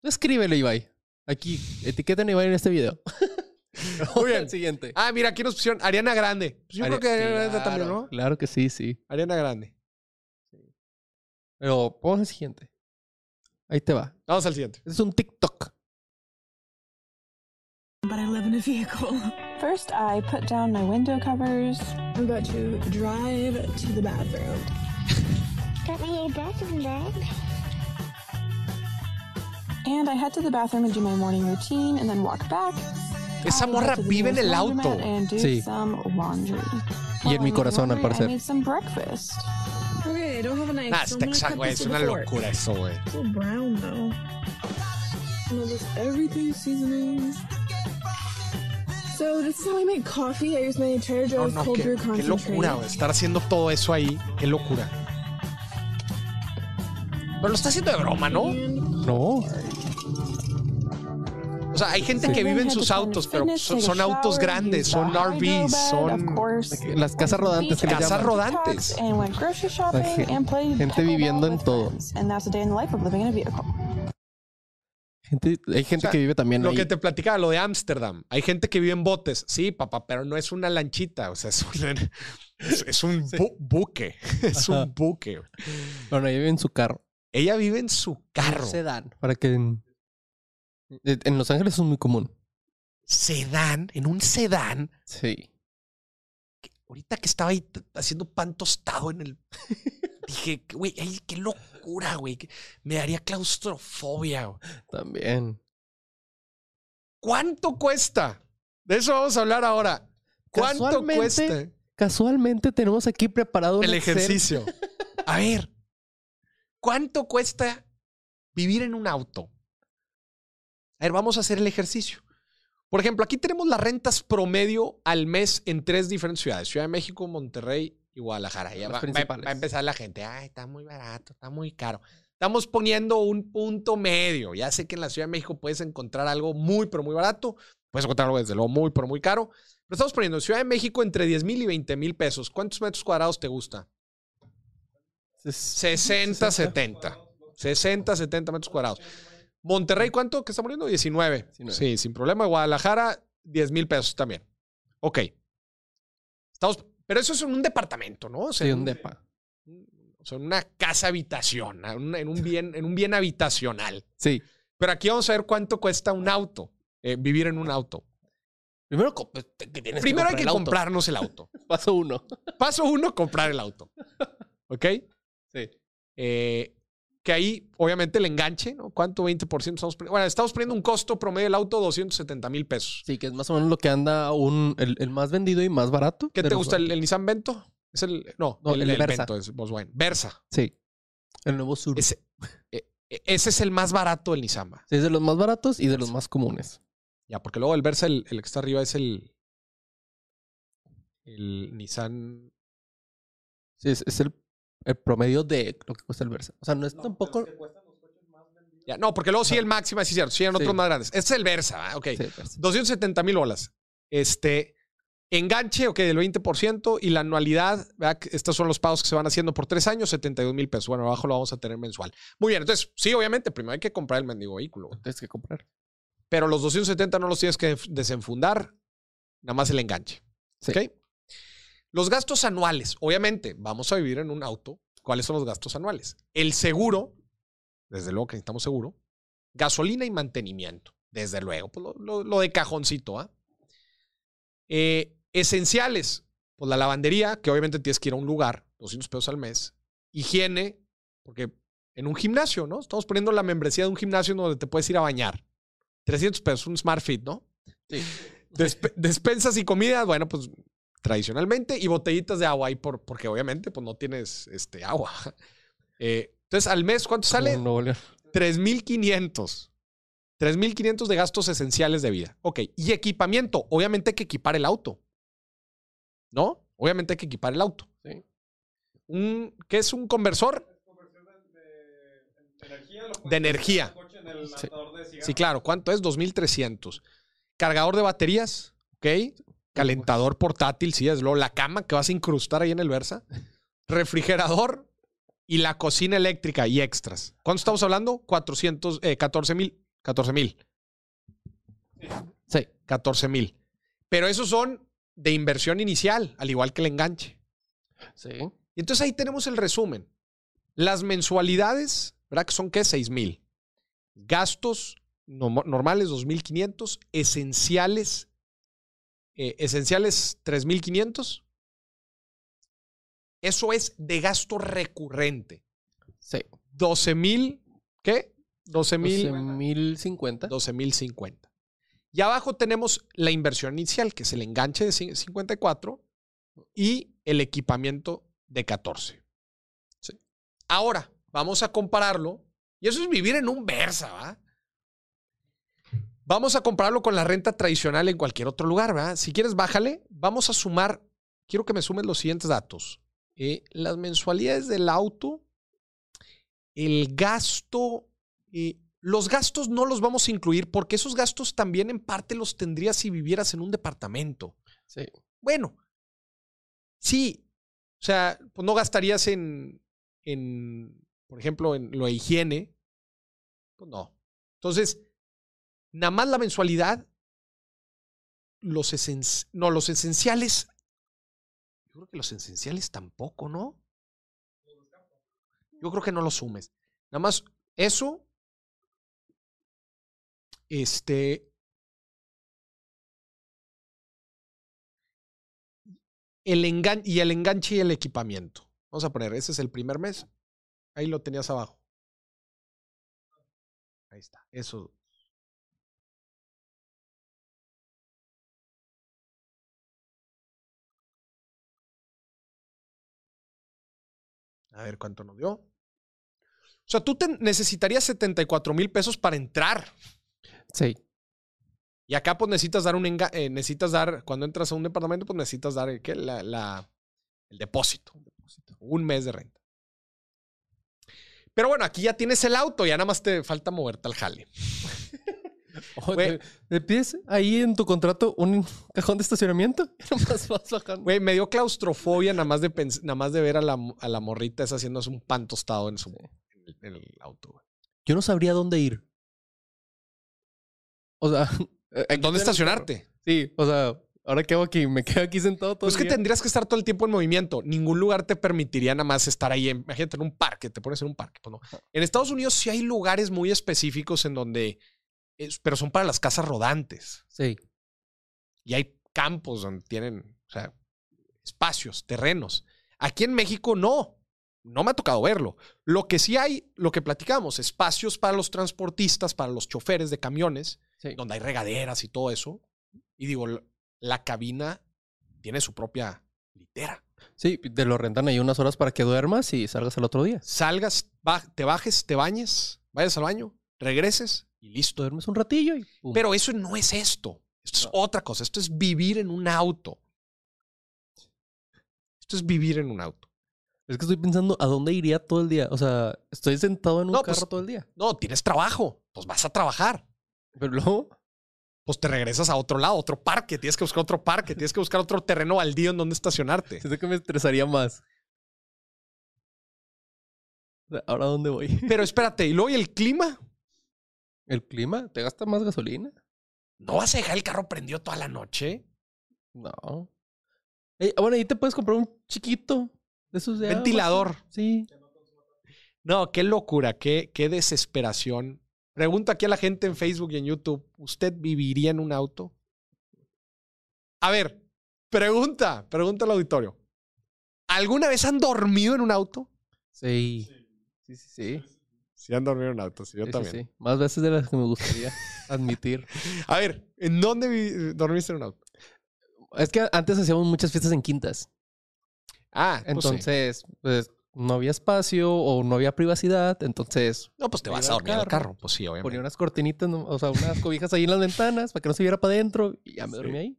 Tú escríbele, Ibai. Aquí, etiqueten a Ibai en este video. *laughs* Muy bien. El *laughs* siguiente. Ah, mira, aquí nos pusieron Ariana Grande. Pues yo Ari- creo que Ariana Grande Claro, también, ¿no? Claro que sí, sí. Ariana Grande. Pero vamos al siguiente. Ahí te va. Vamos al siguiente. Este es un TikTok. But I live in a vehicle. First, I put down my window covers. I'm about to drive to the bathroom. Got my little bathroom bag. And I head to the bathroom and do my morning routine and then walk back. Esa I morra head to the vive en el laundromat auto. And do Sí. some laundry. Y en mi I corazón, al parecer. Some breakfast. Okay, I don't have a knife. Nah, so está I'm gonna exacto, cut güey. Es una a fork. locura eso, güey. It's a brown though. No, just everything seasonings. So this is how I make coffee. I use my Trader No, Joe's no, cold qué, brew qué locura. Estar haciendo todo eso ahí. Qué locura. Pero lo está haciendo de broma, ¿no? No. O sea, hay gente So que vive en sus autos, pero son, son autos grandes, son RVs, son... Las casas rodantes que Casas llaman. rodantes. Gente viviendo en todo. Gente, hay gente O sea, que vive también Lo ahí. que te platicaba, lo de Ámsterdam. Hay gente que vive en botes. Sí, papá, pero no es una lanchita. O sea, es un, *laughs* es, es un bu- buque. *laughs* Es Ajá. un buque. Bueno, ella vive en su carro. Ella vive en su carro. Sedán. Para que en, en Los Ángeles es muy común. Sedán, en un sedán. Sí. Ahorita que estaba ahí haciendo pan tostado en el. *laughs* Dije, güey, ay, qué locura, güey. Me daría claustrofobia. güey. También. ¿Cuánto cuesta? De eso vamos a hablar ahora. ¿Cuánto cuesta Casualmente tenemos aquí preparado un el Excel. ejercicio? *laughs* A ver, ¿cuánto cuesta vivir en un auto? A ver, vamos a hacer el ejercicio. Por ejemplo, aquí tenemos las rentas promedio al mes en tres diferentes ciudades: Ciudad de México, Monterrey y Guadalajara. Ya va, va- va a empezar la gente. Ay, está muy barato, está muy caro. Estamos poniendo un punto medio. Ya sé que en la Ciudad de México puedes encontrar algo muy, pero muy barato. Puedes encontrar algo desde luego muy, pero muy caro. Pero estamos poniendo en Ciudad de México entre 10 mil y 20 mil pesos. ¿Cuántos metros cuadrados te gusta? 60, 70. 60, 70 metros cuadrados. Monterrey, ¿cuánto? ¿Qué está poniendo? 19. Sí, sin problema. Guadalajara, 10 mil pesos también. Ok. Estamos, pero eso es en un departamento, ¿no? O sea, Sí, un depa. O sea, en una casa habitación, en un- en un bien, en un bien habitacional. Sí. Pero aquí vamos a ver cuánto cuesta un auto, eh, vivir en un auto. Primero, pues, que tienes Primero hay que el auto. comprarnos el auto. *laughs* Paso uno. Paso uno, comprar el auto. ¿Ok? Sí. Eh, que ahí, obviamente, el enganche, ¿no? ¿Cuánto? 20% estamos. Bueno, estamos poniendo un costo promedio del auto 270 mil pesos. Sí, que es más o menos lo que anda un, el, el más vendido y más barato. ¿Qué te gusta? ¿El, el Nissan Vento? Es el. No, No, el, el Versa. Vento es Volkswagen. Versa. Sí. El nuevo Sur. Ese, eh, eh, ese es el más barato del Nissan. Sí, es de los más baratos y de los más comunes. Ya, porque luego el Versa, el, el que está arriba es el. El Nissan. Sí, es, es el, el promedio de lo que cuesta el Versa. O sea, no es tampoco. Ya, no, porque luego sí el Máxima, sí, cierto. Sí, en otros Sí. más grandes. Este es el Versa, ¿va? ok. Sí, el Versa. 270 mil bolas. Este. Enganche, ok, del 20% y la anualidad, ¿verdad? Estos son los pagos que se van haciendo por tres años, 72 mil pesos. Bueno, abajo lo vamos a tener mensual. Muy bien, entonces, sí, obviamente, primero hay que comprar el mendigo vehículo. Tienes que comprar. Pero los 270 no los tienes que desenfundar, nada más el enganche. Sí. ¿Ok? Los gastos anuales, obviamente, vamos a vivir en un auto. ¿Cuáles son los gastos anuales? El seguro, desde luego que necesitamos seguro. Gasolina y mantenimiento, desde luego. Pues lo, lo- lo de cajoncito, ¿ah? Eh, esenciales, pues la lavandería, que obviamente tienes que ir a un lugar, 200 pesos al mes. Higiene, porque en un gimnasio, ¿no? Estamos poniendo la membresía de un gimnasio donde te puedes ir a bañar. 300 pesos, un Smart Fit, ¿no? Sí. Despe- despensas y comida, bueno, pues tradicionalmente, y botellitas de agua ahí, por, porque obviamente pues no tienes este, agua. *laughs* Eh, entonces, al mes, ¿cuánto sale? Nuevo León. 3.500. 3.500 de gastos esenciales de vida. Ok, y equipamiento. Obviamente hay que equipar el auto. ¿No? Obviamente hay que equipar el auto. Sí. Un, ¿Qué es un conversor? De energía. Sí. Sí, claro. ¿Cuánto es? 2.300. Cargador de baterías. Ok. Calentador portátil, sí, es lo. La cama que vas a incrustar ahí en el Versa. Refrigerador y la cocina eléctrica y extras. ¿Cuánto estamos hablando? 400, eh, 14 mil. 14 mil. Sí. 14 mil. Pero esos son de inversión inicial, al igual que el enganche. Sí. Y entonces ahí tenemos el resumen. Las mensualidades, ¿verdad? Que son qué? 6 mil. Gastos no- normales, 2.500. Esenciales, eh, esenciales, 3.500. Eso es de gasto recurrente. Sí. 12 mil, ¿qué? 12 mil. 12.050. 12.050. Y abajo tenemos la inversión inicial, que es el enganche de cin- 54 y el equipamiento de 14. Sí. Ahora, vamos a compararlo. Y eso es vivir en un Versa, ¿va? Vamos a compararlo con la renta tradicional en cualquier otro lugar, ¿verdad? Si quieres, bájale. Vamos a sumar. Quiero que me sumes los siguientes datos. Eh, las mensualidades del auto, el gasto, eh, los gastos no los vamos a incluir porque esos gastos también en parte los tendrías si vivieras en un departamento. Sí. Bueno, sí, o sea, pues no gastarías en, en, por ejemplo, en lo de higiene. Pues no. Entonces, nada más la mensualidad, los, esenci- no, los esenciales, yo creo que los esenciales tampoco, ¿no? Yo creo que no los sumes. Nada más eso, este, el engan y el enganche y el equipamiento. Vamos a poner, ese es el primer mes. Ahí lo tenías abajo. Ahí está, eso. A ver cuánto nos dio. O sea, tú te necesitarías 74 mil pesos para entrar. Sí. Y acá pues necesitas dar un enga- eh, necesitas dar, cuando entras a un departamento, pues necesitas dar ¿qué? La, la- el depósito. Un mes de renta. Pero bueno, aquí ya tienes el auto, ya nada más te falta moverte al jale. *laughs* Oye. ¿Le pides ahí en tu contrato un cajón de estacionamiento? Nomás vas bajando. Güey, me dio claustrofobia nada más de, nada más de ver a la, a la morrita esa haciéndose un pan tostado en, su, en, el, en el auto. güey. Yo no sabría dónde ir. O sea, ¿Dónde estacionarte? Sí, o sea, ahora qué hago aquí, me quedo aquí sentado todo Pues es que día. tendrías que estar todo el tiempo en movimiento. Ningún lugar te permitiría nada más estar ahí. en- Imagínate en un parque, te pones en un parque. Pues no. En Estados Unidos sí hay lugares muy específicos en donde, es- pero son para las casas rodantes. Sí. Y hay campos donde tienen, o sea, espacios, terrenos. Aquí en México no. No me ha tocado verlo. Lo que sí hay, lo que platicamos, espacios para los transportistas, para los choferes de camiones, Sí. donde hay regaderas y todo eso. Y digo, la- cabina tiene su propia litera. Sí, te lo rentan ahí unas horas para que duermas y salgas al otro día. Salgas, te bajes, te bañes, vayas al baño, regreses y listo. Duermes un ratillo y pum. Pero eso no es esto. Esto es otra cosa. Esto es vivir en un auto. Esto es vivir en un auto. Es que estoy pensando a dónde iría todo el día. O sea, estoy sentado en un No, carro pues- todo el día. No, tienes trabajo. Pues vas a trabajar. Pero luego, Pues te regresas a otro lado, otro parque. Tienes que buscar otro parque. Tienes que buscar otro terreno baldío en donde estacionarte. siento que me estresaría más. ¿Ahora dónde voy? Pero espérate, ¿y luego y el clima? ¿El clima? ¿Te gasta más gasolina? ¿No vas a dejar el carro prendido toda la noche? No. Ey, ah, bueno, ahí te puedes comprar un chiquito de esos de agua, Ventilador. Sí. No, qué locura, qué, qué desesperación. Pregunto aquí a la gente en Facebook y en YouTube, ¿usted viviría en un auto? A ver, pregunta, pregunta al auditorio. ¿Alguna vez han dormido en un auto? Sí. Sí, sí, sí. Sí, han dormido en un auto, sí, yo Sí, sí, también. sí. Más veces de las que me gustaría *laughs* admitir. A ver, ¿en dónde vi- dormiste en un auto? Es que antes hacíamos muchas fiestas en quintas. Ah, pues sí. Entonces, pues no había espacio o no había privacidad. Entonces, No, pues te vas a dormir al carro, carro. Pues sí, ponía obviamente. unas cortinitas, o sea, unas cobijas ahí en las ventanas para que no se viera para adentro y ya me Sí. dormí ahí.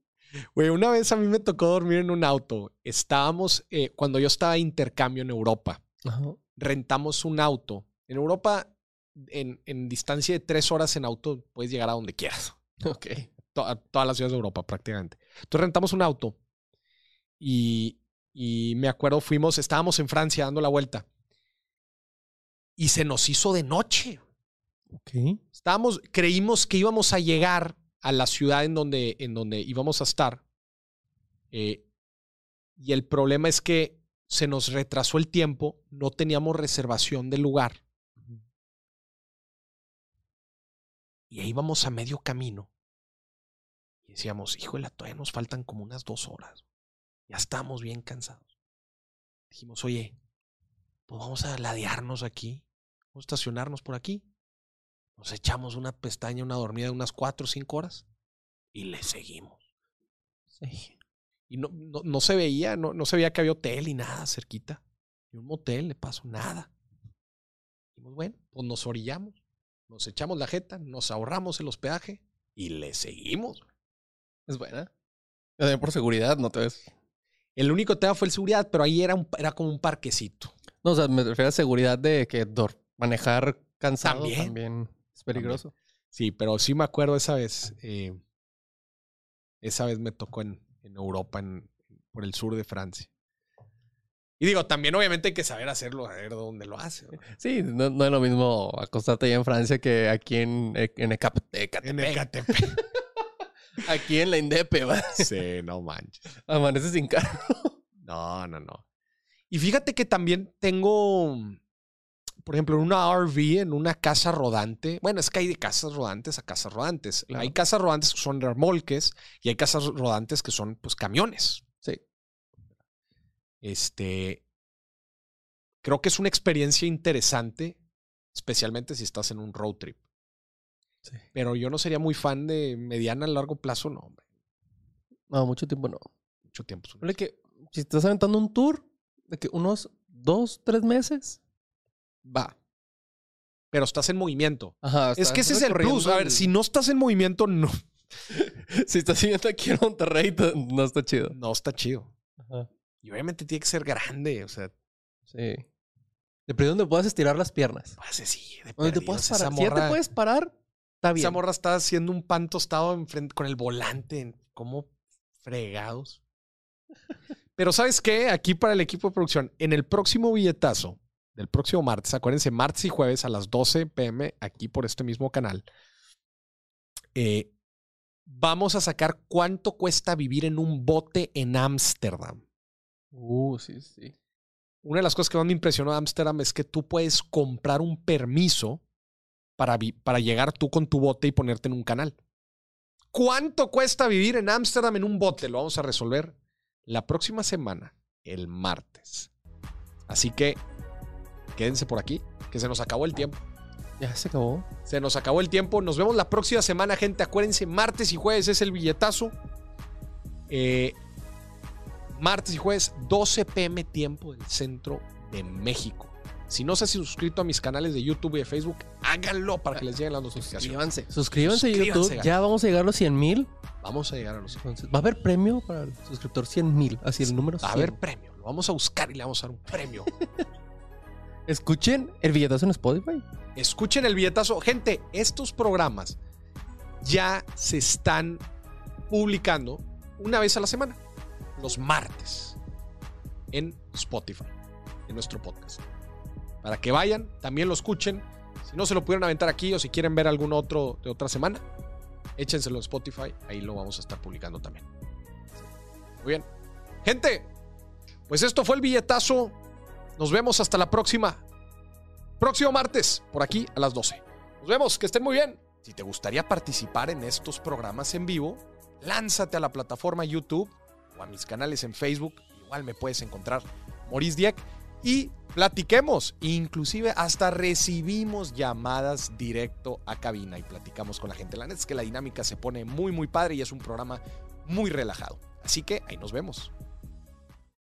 Güey, una vez a mí me tocó dormir en un auto. Estábamos, eh, cuando yo estaba de intercambio en Europa, Ajá. rentamos un auto. En Europa, en, en distancia de tres horas en auto, puedes llegar a donde quieras. *laughs* Ok. To- a todas las ciudades de Europa prácticamente. Entonces rentamos un auto y, y me acuerdo, fuimos, estábamos en Francia dando la vuelta y se nos hizo de noche. Ok. Estábamos, creímos que íbamos a llegar a la ciudad en donde, en donde íbamos a estar. eh, y el problema es que se nos retrasó el tiempo, no teníamos reservación de lugar. Y ahí íbamos a medio camino. Y decíamos, híjole, todavía nos faltan como unas dos horas. Ya estamos bien cansados. Dijimos, oye, pues vamos a ladearnos aquí, vamos a estacionarnos por aquí. Nos echamos una pestaña, una dormida de unas cuatro o cinco horas y le seguimos. Sí. Y no, no, no se veía, no, no se veía que había hotel y nada cerquita. Ni un motel, le pasó nada. Dijimos, bueno, pues nos orillamos, nos echamos la jeta, nos ahorramos el hospedaje y le seguimos. Es buena. También por seguridad, no te ves. El único tema fue el seguridad, pero ahí era, un, era como un parquecito. No, o sea, me refiero a seguridad de que manejar cansado También. también, es peligroso. Sí, pero sí me acuerdo esa vez. eh, esa vez me tocó en, en Europa, en, por el sur de Francia. Y digo, también obviamente hay que saber hacerlo, saber dónde lo hace. ¿no? Sí, no, no es lo mismo acostarte allá en Francia que aquí en, en Ecap- Ecatepec. En Ecatepec. *laughs* Aquí en la Indepe, va. sí, no manches. Amaneces sin carro. No, no, no. Y fíjate que también tengo, por ejemplo, en una RV, en una casa rodante. Bueno, es que hay de casas rodantes a casas rodantes. Claro. Hay casas rodantes que son remolques y hay casas rodantes que son, pues, camiones. Este. Creo que es una experiencia interesante, especialmente si estás en un road trip. Sí. Pero yo no sería muy fan de mediana a largo plazo, no, hombre. No, mucho tiempo no. Mucho tiempo. Ponle que si estás aventando un tour de que unos dos, tres meses, va. Pero estás en movimiento. Ajá. Es que ese es el plus. A ver, el- si no estás en movimiento, no, *laughs* si estás siguiendo aquí en Monterrey, no está chido. no está chido. Ajá. Y obviamente tiene que ser grande. O sea, Sí. De perdido donde puedas estirar las piernas. Pues sí, de Donde te puedas parar. Si ya te puedes parar, está bien. Esa morra está haciendo un pan tostado enfrente, con el volante. ¿Cómo fregados? Pero ¿sabes qué? Aquí para el equipo de producción, en el próximo billetazo del próximo martes, acuérdense, martes y jueves a las 12 pm, aquí por este mismo canal, eh, vamos a sacar cuánto cuesta vivir en un bote en Ámsterdam. Uh, sí, sí. Una de las cosas que más me impresionó de Ámsterdam es que tú puedes comprar un permiso para, para llegar tú con tu bote y ponerte en un canal. ¿Cuánto cuesta vivir en Ámsterdam en un bote? Lo vamos a resolver la próxima semana, el martes. Así que quédense por aquí, que se nos acabó el tiempo. Ya se acabó. Se nos acabó el tiempo. Nos vemos la próxima semana, gente. Acuérdense, martes y jueves es el billetazo. Eh, martes y jueves, 12 pm tiempo del centro de México. Si no se han suscrito a mis canales de YouTube y de Facebook, háganlo para que les lleguen las notificaciones. Suscríbanse. Suscríbanse a YouTube. Ya vamos a llegar a los 100 mil. Vamos a llegar a los. Entonces, va a haber premio para el suscriptor 100 mil. Así el número Va a 100. haber premio. Lo vamos a buscar y le vamos a dar un premio. *laughs* Escuchen el billetazo en Spotify. Escuchen el billetazo. Gente, estos programas ya se están publicando una vez a la semana, los martes, en Spotify, en nuestro podcast. Para que vayan, también lo escuchen. Si no se lo pudieron aventar aquí o si quieren ver algún otro de otra semana, échenselo en Spotify. Ahí lo vamos a estar publicando también. Muy bien. Gente, pues esto fue el billetazo. Nos vemos hasta la próxima. Próximo martes, por aquí a las 12. Nos vemos, que estén muy bien. Si te gustaría participar en estos programas en vivo, lánzate a la plataforma YouTube o a mis canales en Facebook. Igual me puedes encontrar Maurice Dieck y platiquemos. Inclusive hasta recibimos llamadas directo a cabina y platicamos con la gente. La neta es que la dinámica se pone muy, muy padre y es un programa muy relajado. Así que ahí nos vemos.